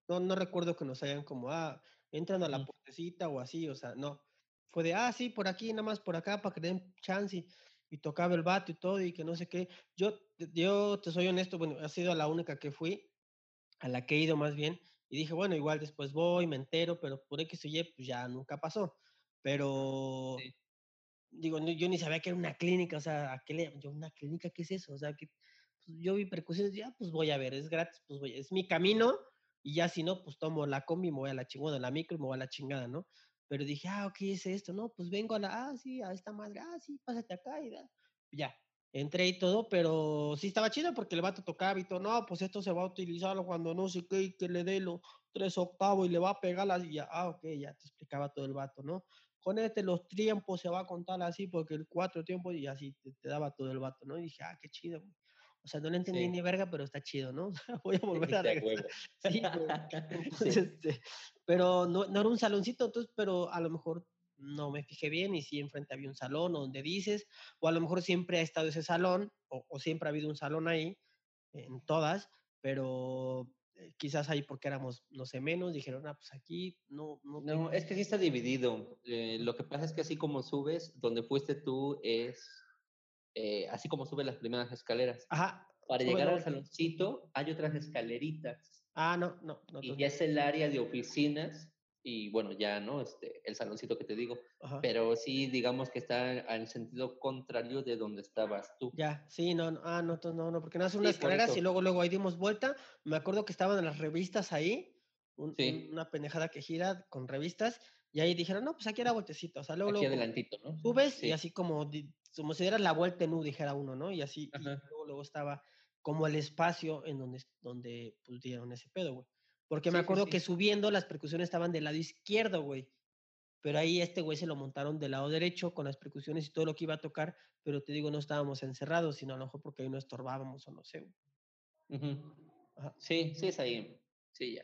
S2: No, no recuerdo que nos hayan como, ah, entran a la puertecita o así, o sea, no. Fue de, ah, sí, por aquí, nada más por acá, para que den chance. Y, y tocaba el vato y todo, y que no sé qué. Yo, yo te soy honesto, bueno, ha sido la única que fui, a la que he ido más bien, y dije, bueno, igual después voy, me entero, pero por X o Y, pues ya nunca pasó. Pero
S3: Sí.
S2: digo, yo ni sabía que era una clínica, o sea, ¿a qué le yo una clínica, qué es eso? O sea, que pues, yo vi percusiones, ya pues voy a ver, es gratis, pues voy, es mi camino y ya si no, pues tomo la combi, me voy a la chingada, la micro y me voy a la chingada, ¿no? Pero dije, ah, ok, es esto, ¿no? Pues vengo a la, ah, sí, a esta madre, ah, sí, pásate acá y. Ya, entré y todo, pero sí estaba chido porque el vato tocaba y todo, no, pues esto se va a utilizar cuando no sé qué, que le dé los tres octavos y le va a pegar las, ah, ok, ya te explicaba todo el vato, ¿no? con este los tiempos se va a contar así porque el cuatro tiempos y así te, te daba todo el vato, ¿no? Y dije, ah, qué chido, güey. O sea, no le entendí
S3: Sí.
S2: ni verga, pero está chido, ¿no? Voy a volver a regresar. Sí. Entonces,
S3: Sí.
S2: este, pero no, no era un saloncito, entonces, pero a lo mejor no me fijé bien y sí enfrente había un salón o donde dices, o a lo mejor siempre ha estado ese salón, o, o siempre ha habido un salón ahí, en todas, pero eh, quizás ahí porque éramos, no sé, menos, dijeron, ah, pues aquí no, no
S3: No, es que sí está dividido. Eh, lo que pasa es que así como subes, donde fuiste tú es eh, así como subes las primeras escaleras.
S2: Ajá.
S3: Para llegar
S2: la
S3: al saloncito hay otras escaleritas
S2: Ah, no, no, no.
S3: y ya es el área de oficinas y bueno, ya, ¿no? Este, el saloncito que te digo.
S2: Ajá.
S3: Pero sí, digamos que está en sentido contrario de donde estabas tú.
S2: Ya, sí, no, no, ah, no, no, no, porque no hace unas
S3: Sí,
S2: escaleras y luego, luego ahí dimos vuelta. Me acuerdo que estaban las revistas ahí, un-
S3: Sí.
S2: un- una pendejada que gira con revistas, y ahí dijeron, no, pues aquí era vueltecita, o sea, luego,
S3: Aquí
S2: luego
S3: adelantito, ¿no?
S2: subes y
S3: Sí.
S2: así como, como si dieras la vuelta en U, dijera uno, ¿no? Y así, y luego, luego estaba como el espacio en donde, donde pues dieron ese pedo, güey. Porque me
S3: Sí,
S2: acuerdo
S3: sí.
S2: que subiendo las percusiones estaban del lado izquierdo, güey. Pero ahí este güey se lo montaron del lado derecho con las percusiones y todo lo que iba a tocar, pero te digo, no estábamos encerrados, sino a lo mejor porque ahí no estorbábamos o no sé. güey. Ajá.
S3: Sí, sí es ahí. Sí, ya.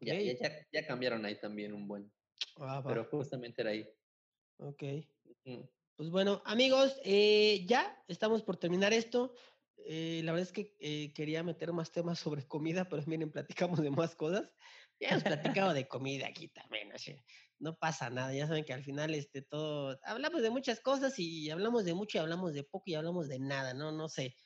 S3: Ya, ya, ya, cambiaron ahí también un buen.
S2: Ah,
S3: Pero justamente era ahí.
S2: Ok. Pues bueno, amigos, eh, ya estamos por terminar esto. Eh, la verdad es que eh, quería meter más temas sobre comida, pero miren, platicamos de más cosas. Ya hemos platicado de comida aquí también. No pasa nada, ya saben que al final este todo hablamos de muchas cosas y hablamos de mucho y hablamos de poco y hablamos de nada, no no sé.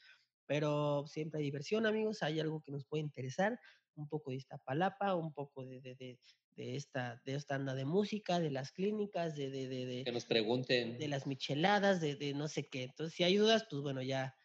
S2: Pero siempre hay diversión, amigos, hay algo que nos puede interesar, un poco de Iztapalapa, un poco de, de, de, de esta de esta anda de música, de las clínicas, de de, de, de,
S3: Que nos pregunten.
S2: de las micheladas, de, de no sé qué. Entonces, si hay dudas, pues bueno, ya.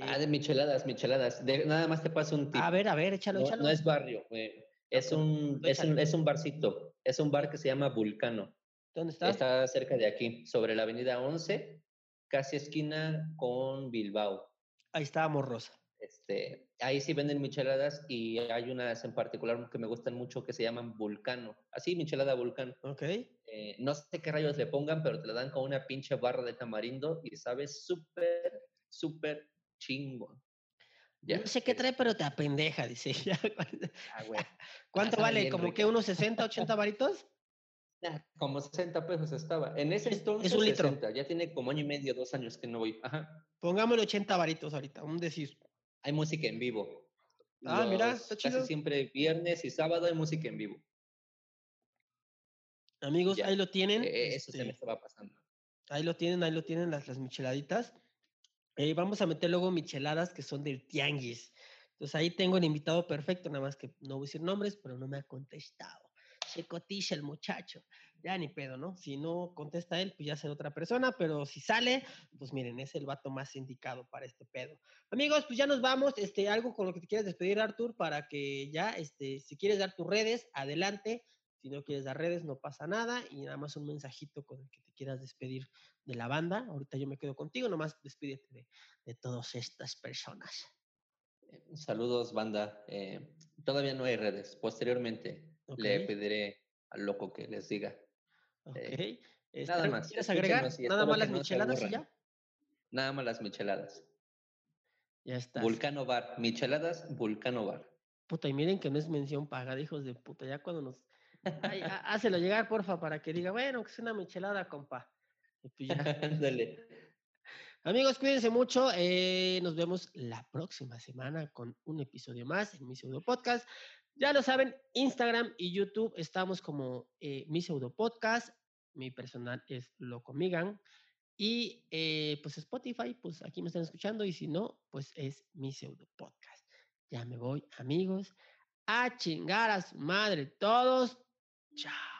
S3: Ah,
S2: eh,
S3: de micheladas, micheladas. De- nada más te paso un tip.
S2: a ver, a ver, échalo,
S3: no,
S2: échalo.
S3: no es barrio, eh, es,
S2: pero
S3: un, es, un, es un barcito. Es un bar que se llama Vulcano.
S2: ¿Dónde está?
S3: Está cerca de aquí, sobre la avenida 11, casi esquina con Bilbao.
S2: Ahí estábamos, Rosa.
S3: Este, ahí sí venden micheladas y hay unas en particular que me gustan mucho que se llaman Vulcano. Así, michelada Vulcano.
S2: Ok.
S3: Eh, no sé qué rayos le pongan, pero te la dan con una pinche barra de tamarindo y sabe súper, súper chingón. Ya,
S2: no sé qué
S3: es-
S2: trae, pero te apendeja, dice. Ya,
S3: Ah, güey.
S2: ¿Cuánto vale? ¿Como que unos 60, 80 varitos?
S3: Ah, Como 60 pesos estaba. En ese
S2: Es- es
S3: entonces,
S2: un litro.
S3: 60. Ya tiene como año y medio, dos años que no voy. Ajá.
S2: Pongámosle 80 varitos ahorita, un decir.
S3: Hay música en vivo.
S2: Ah, mira,
S3: Los-
S2: está
S3: Casi
S2: chido.
S3: siempre viernes y sábado hay música en vivo.
S2: Amigos,
S3: Ya,
S2: ahí lo tienen.
S3: Eh, Eso se me
S2: este,
S3: estaba pasando.
S2: Ahí lo tienen, ahí lo tienen las, las micheladitas. Eh, vamos a meter luego micheladas que son del tianguis. Entonces ahí tengo el invitado perfecto, nada más que no voy a decir nombres, pero no me ha contestado. Se cotiza el muchacho. Ya ni pedo, ¿no? Si no contesta él, pues ya será otra persona, pero si sale, pues miren, es el vato más indicado para este pedo. Amigos, pues ya nos vamos. Este, algo con lo que te quieras despedir, Artur, para que ya, este, si quieres dar tus redes, adelante. Si no quieres dar redes, no pasa nada. Y nada más un mensajito con el que te quieras despedir de la banda. Ahorita yo me quedo contigo, nomás despídete de, de todas estas personas.
S3: Eh, Saludos, banda. Eh, todavía no hay redes. Posteriormente le pediré al loco que les diga.
S2: Ok.
S3: Eh,
S2: Este,
S3: nada
S2: ¿algo que
S3: más,
S2: ¿Quieres agregar? Nada más las
S3: no
S2: micheladas y ya.
S3: Nada más las micheladas.
S2: Ya está.
S3: Vulcano Bar. Micheladas, Vulcano Bar.
S2: Puta, y miren que no es mención pagada, hijos de puta. Ya cuando nos. Ay, hácelo llegar, porfa, para que diga, bueno, que es una michelada, compa. Y pues ya. Amigos, cuídense mucho. eh, nos vemos la próxima semana con un episodio más en mi pseudo podcast. Ya lo saben, Instagram y YouTube estamos como eh, mi pseudo podcast. Mi personal es Locomigan. Y eh, pues Spotify, pues aquí me están escuchando. Y si no, pues es mi pseudo podcast. Ya me voy, amigos. A chingar a su madre todos. Chao.